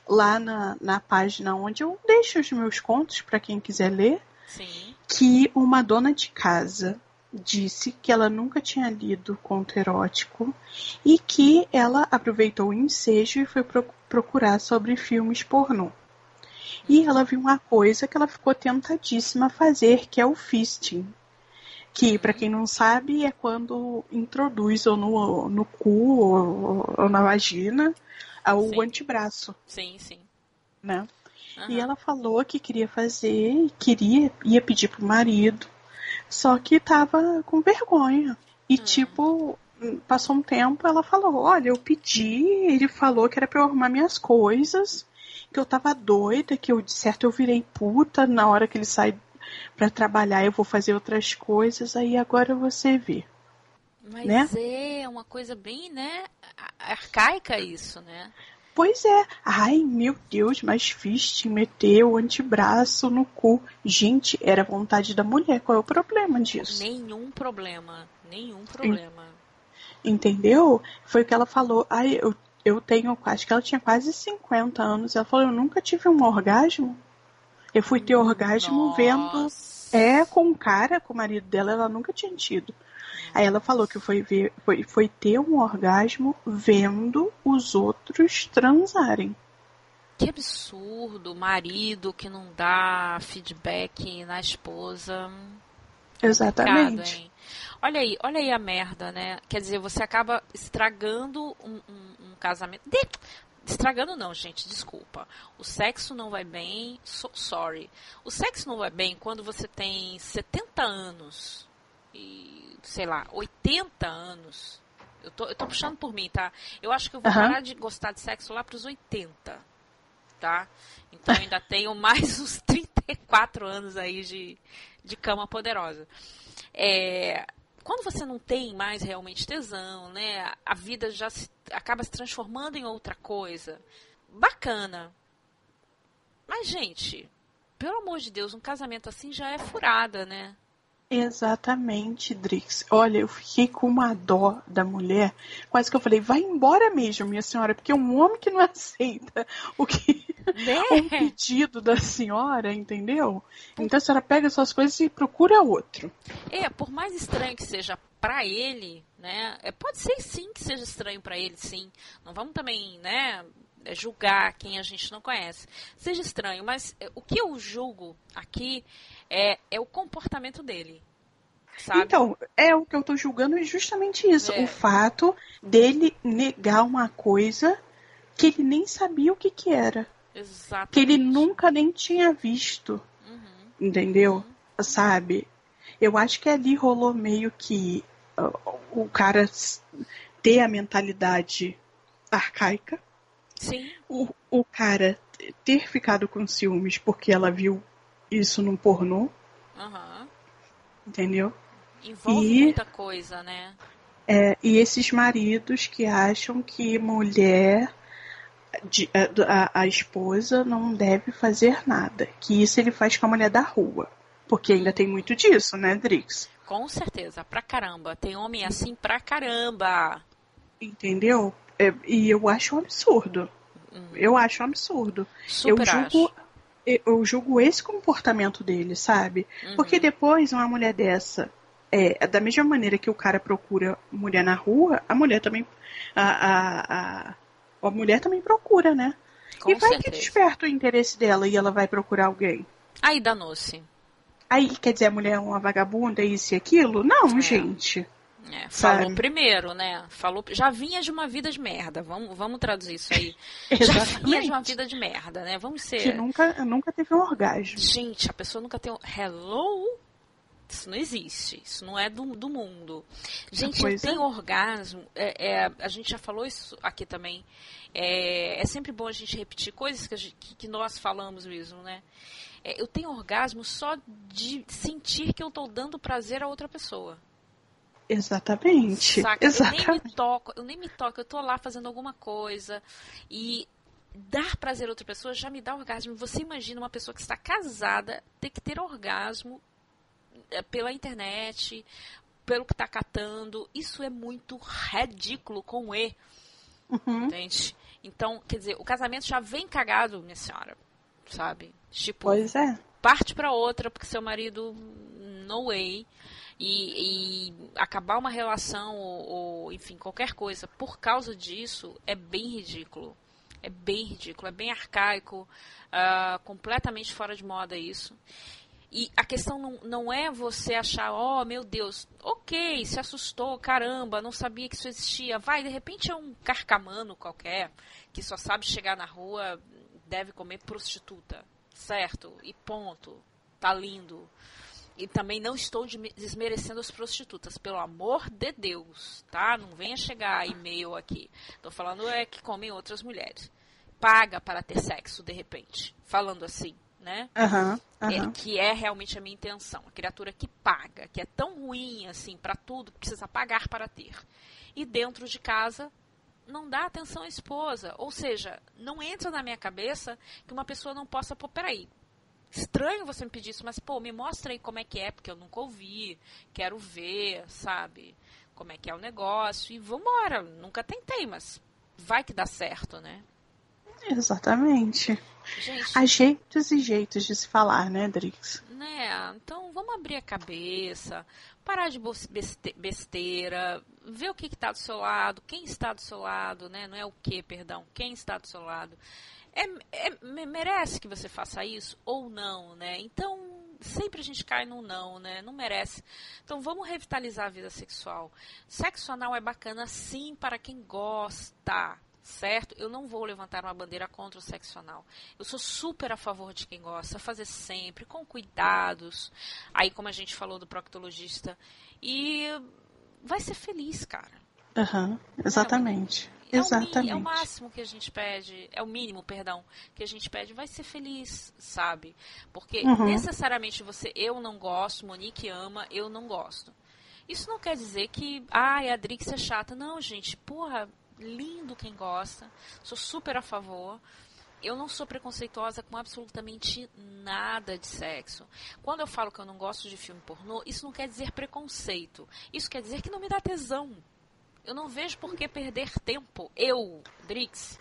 lá na, na página onde eu deixo os meus contos para quem quiser ler, Sim. que uma dona de casa disse que ela nunca tinha lido conto erótico e que ela aproveitou o ensejo e foi pro- procurar sobre filmes pornô. E ela viu uma coisa que ela ficou tentadíssima a fazer, que é o fisting. Que, para quem não sabe, é quando introduz ou no, no cu ou, ou na vagina o Sim. antebraço, Sim, sim. né? Aham. E ela falou que queria fazer, queria, ia pedir pro marido, só que tava com vergonha. E Hum. tipo, passou um tempo, ela falou, olha, eu pedi, ele falou que era pra eu arrumar minhas coisas, que eu tava doida, que eu de certo eu virei puta na hora que ele sai pra trabalhar, eu vou fazer outras coisas, aí agora você vê. Mas né? é uma coisa bem, né, arcaica isso, né? Pois é. Ai, meu Deus, mas fist meteu o antebraço no cu. Gente, era vontade da mulher. Qual é o problema disso? Nenhum problema. Nenhum problema. Entendeu? Foi o que ela falou. Ai, eu, eu tenho, acho que ela tinha quase 50 anos. Ela falou, eu nunca tive um orgasmo. Eu fui ter orgasmo vendo. É, com um cara, com o marido dela, ela nunca tinha tido. Aí ela falou que foi, ver, foi, foi ter um orgasmo vendo os outros transarem. Que absurdo, marido que não dá feedback na esposa. Exatamente. Olha aí, olha aí a merda, né? Quer dizer, você acaba estragando um, um- um casamento. De- Estragando não, gente, desculpa. O sexo não vai bem, so- sorry. O sexo não vai bem quando você tem 70 anos e, sei lá, 80 anos. Eu tô, eu tô puxando por mim, tá? Eu acho que eu vou Aham. parar de gostar de sexo lá pros 80, tá? Então ainda tenho mais uns 34 anos aí de, de cama poderosa. É, quando você não tem mais realmente tesão, né? A vida já se- acaba se transformando em outra coisa. Bacana. Mas, gente, pelo amor de Deus, um casamento assim já é furada, né? Exatamente, Drix. Olha, eu fiquei com uma dó da mulher. Quase que eu falei, vai embora mesmo, minha senhora, porque um homem que não aceita o que um Né? pedido da senhora, entendeu? Então a senhora pega suas coisas e procura outro. É, por mais estranho que seja pra ele, né? é, pode ser sim que seja estranho pra ele, sim. Não vamos também, né? é, julgar quem a gente não conhece. Seja estranho, mas é, o que eu julgo aqui é, é o comportamento dele. Sabe? Então, é o que eu tô julgando é justamente isso. É. O fato dele negar uma coisa que ele nem sabia o que que era. Exatamente. Que ele nunca nem tinha visto. Uhum. Entendeu? Sabe? Eu acho que ali rolou meio que uh, o cara ter a mentalidade arcaica, Sim. o, o cara ter ficado com ciúmes porque ela viu isso num pornô, Aham. entendeu? Envolve E- muita coisa, né? É, e esses maridos que acham que mulher, de- a, a- a esposa, não deve fazer nada. Que isso ele faz com a mulher da rua. Porque ainda tem muito disso, né, Drix? Com certeza, pra caramba. Tem homem assim pra caramba. Entendeu? é, e eu acho um absurdo. Eu acho um absurdo. eu Super julgo, acho. Eu- julgo esse comportamento dele, sabe? Uhum. Porque depois uma mulher dessa, é, da mesma maneira que o cara procura mulher na rua, a mulher também. A, a, a, a mulher também procura, né? Com e vai que certeza. desperta o interesse dela e ela vai procurar alguém. Aí danou-se. Aí, quer dizer, a mulher é uma vagabunda, isso e aquilo? Não, É. gente. É, Sabe? falou primeiro, né? Falou, já vinha de uma vida de merda. Vamos, vamos traduzir isso aí. Já vinha de uma vida de merda, né? Vamos Que ser. nunca, nunca teve um orgasmo. Gente, a pessoa nunca tem um. Hello? Isso não existe. Isso não é do, do mundo. Gente, eu Pois tenho é. orgasmo. é- é, a gente já falou isso aqui também. É, é sempre bom a gente repetir coisas que, gente- que- que nós falamos mesmo, né? É, eu tenho orgasmo só de sentir que eu tô dando prazer a outra pessoa. Exatamente. Saca? Eu nem Exatamente. me toco, eu nem me toco, eu tô lá fazendo alguma coisa e dar prazer a outra pessoa já me dá orgasmo. Você imagina uma pessoa que está casada ter que ter orgasmo eh, pela internet, pelo que tá catando. Isso é muito ridículo com E, Uhum. entende? Então, quer dizer, o casamento já vem cagado, minha senhora, sabe? Tipo, Pois é. parte para outra porque seu marido no way e, e acabar uma relação ou, ou, enfim qualquer coisa por causa disso é bem ridículo é bem ridículo é bem arcaico ah, completamente fora de moda isso e a questão não, não é você achar, oh meu Deus, ok, se assustou, caramba, não sabia que isso existia. Vai, de repente é um carcamano qualquer que só sabe chegar na rua, deve comer prostituta, certo? E ponto. Tá lindo. E também não estou de- desmerecendo as prostitutas, pelo amor de Deus, tá? Não venha chegar e-mail aqui. Tô falando é que comem outras mulheres. Paga para ter sexo, de repente. Falando assim, né? Aham. É, Aham. que é realmente a minha intenção. A criatura que paga, que é tão ruim assim para tudo, que precisa pagar para ter. E dentro de casa não dá atenção à esposa. Ou seja, não entra na minha cabeça que uma pessoa não possa, pô, peraí. Estranho você me pedir isso, mas pô, me mostra aí como é que é, porque eu nunca ouvi, quero ver, sabe? Como é que é o negócio. E vambora. Nunca tentei, mas vai que dá certo, né? Exatamente. Gente, Há jeitos e jeitos de se falar, né, Drix? Né? Então vamos abrir a cabeça, parar de besteira, ver o que está do seu lado, quem está do seu lado, né? Não é o que, perdão, quem está do seu lado. É, é- me- merece que você faça isso ou não, né? Então sempre a gente cai no não, né? Não merece. Então vamos revitalizar a vida sexual. Sexo anal é bacana sim para quem gosta, certo? Eu não vou levantar uma bandeira contra o sexo anal. Eu sou super a favor de quem gosta, fazer sempre, com cuidados. Aí, como a gente falou do proctologista. E vai ser feliz, cara. Aham. Exatamente. É o, mi- Exatamente. é o máximo que a gente pede, é o mínimo, perdão, que a gente pede, vai ser feliz, sabe? Porque Uhum. necessariamente você, eu não gosto, Monique ama, eu não gosto. Isso não quer dizer que, ai, a Drix é chata. Não, gente, porra, lindo quem gosta, sou super a favor. Eu não sou preconceituosa com absolutamente nada de sexo. Quando eu falo que eu não gosto de filme pornô, isso não quer dizer preconceito. Isso quer dizer que não me dá tesão. Eu não vejo por que perder tempo. Eu, Drix,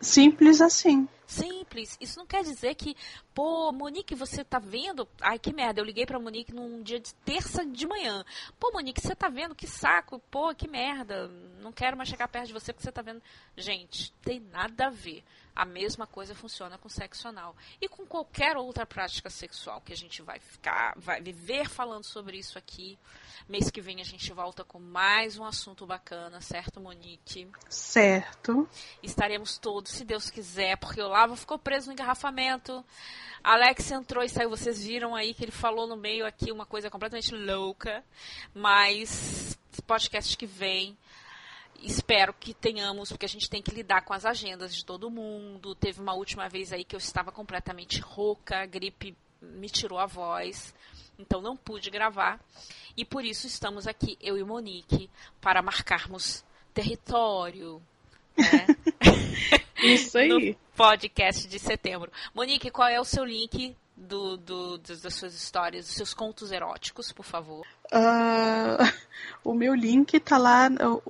Simples assim. Simples. Isso não quer dizer que, pô, Monique, você tá vendo? Ai, que merda. Eu liguei pra Monique num dia de terça de manhã. Pô, Monique, você tá vendo? Que saco. Pô, que merda. Não quero mais chegar perto de você porque você tá vendo. Gente, tem nada a ver. A mesma coisa funciona com sexo anal. E com qualquer outra prática sexual que a gente vai ficar, vai viver falando sobre isso aqui. Mês que vem a gente volta com mais um assunto bacana, certo, Monique? Certo. Estaremos todos, se Deus quiser, porque o Ficou preso no engarrafamento. Alex entrou e saiu. Vocês viram aí que ele falou no meio aqui uma coisa completamente louca. Mas podcast que vem. Espero que tenhamos, porque a gente tem que lidar com as agendas de todo mundo. Teve uma última vez aí que eu estava completamente rouca, a gripe me tirou a voz, então não pude gravar. E por isso estamos aqui, eu e Monique, para marcarmos território. Né? Isso aí. no podcast de setembro. Monique, qual é o seu link do, do- das suas histórias, dos seus contos eróticos, por favor? Ah, o meu link tá lá. no-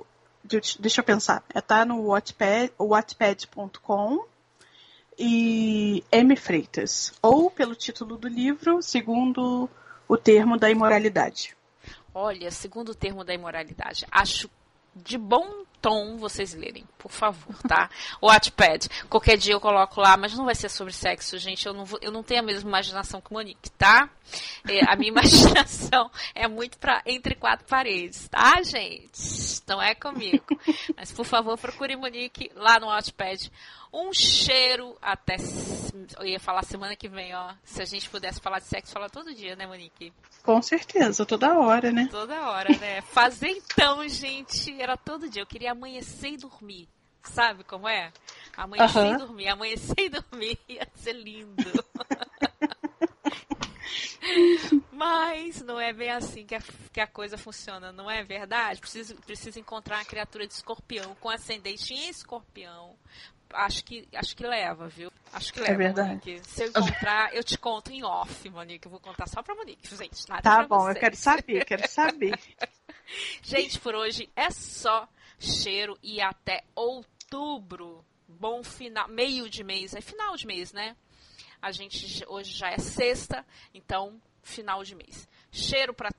deixa eu pensar. É, tá no Wattpad, wattpad.com e M. Freitas. Ou pelo título do livro, segundo o termo da imoralidade. Olha, segundo o termo da imoralidade, acho de bom tom vocês lerem, por favor, tá? O Wattpad. Qualquer dia eu coloco lá, mas não vai ser sobre sexo, gente. Eu não, vou, eu não tenho a mesma imaginação que Monique, tá? É, a minha imaginação é muito para entre quatro paredes, tá, gente? Não é comigo. Mas, por favor, procure Monique lá no Wattpad. Um cheiro até. Eu ia falar semana que vem, ó. Se a gente pudesse falar de sexo, fala todo dia, né, Monique? Com certeza, toda hora, né? Toda hora, né? Fazer então, gente, era todo dia. Eu queria amanhecer e dormir. Sabe como é? Amanhecer uhum. e dormir, amanhecer e dormir ia ser lindo. Mas não é bem assim que a, que a coisa funciona, não é verdade? Preciso, preciso encontrar uma criatura de escorpião com ascendente em escorpião acho que, acho que leva, viu? Acho que é leva. É verdade. Monique. Se eu encontrar, eu te conto em off, Monique. Eu vou contar só pra Monique, gente. Nada tá bom, vocês. eu quero saber, quero saber. gente, por hoje é só cheiro e até outubro. Bom final, meio de mês, é final de mês, né? A gente hoje já é sexta, então final de mês. Cheiro para.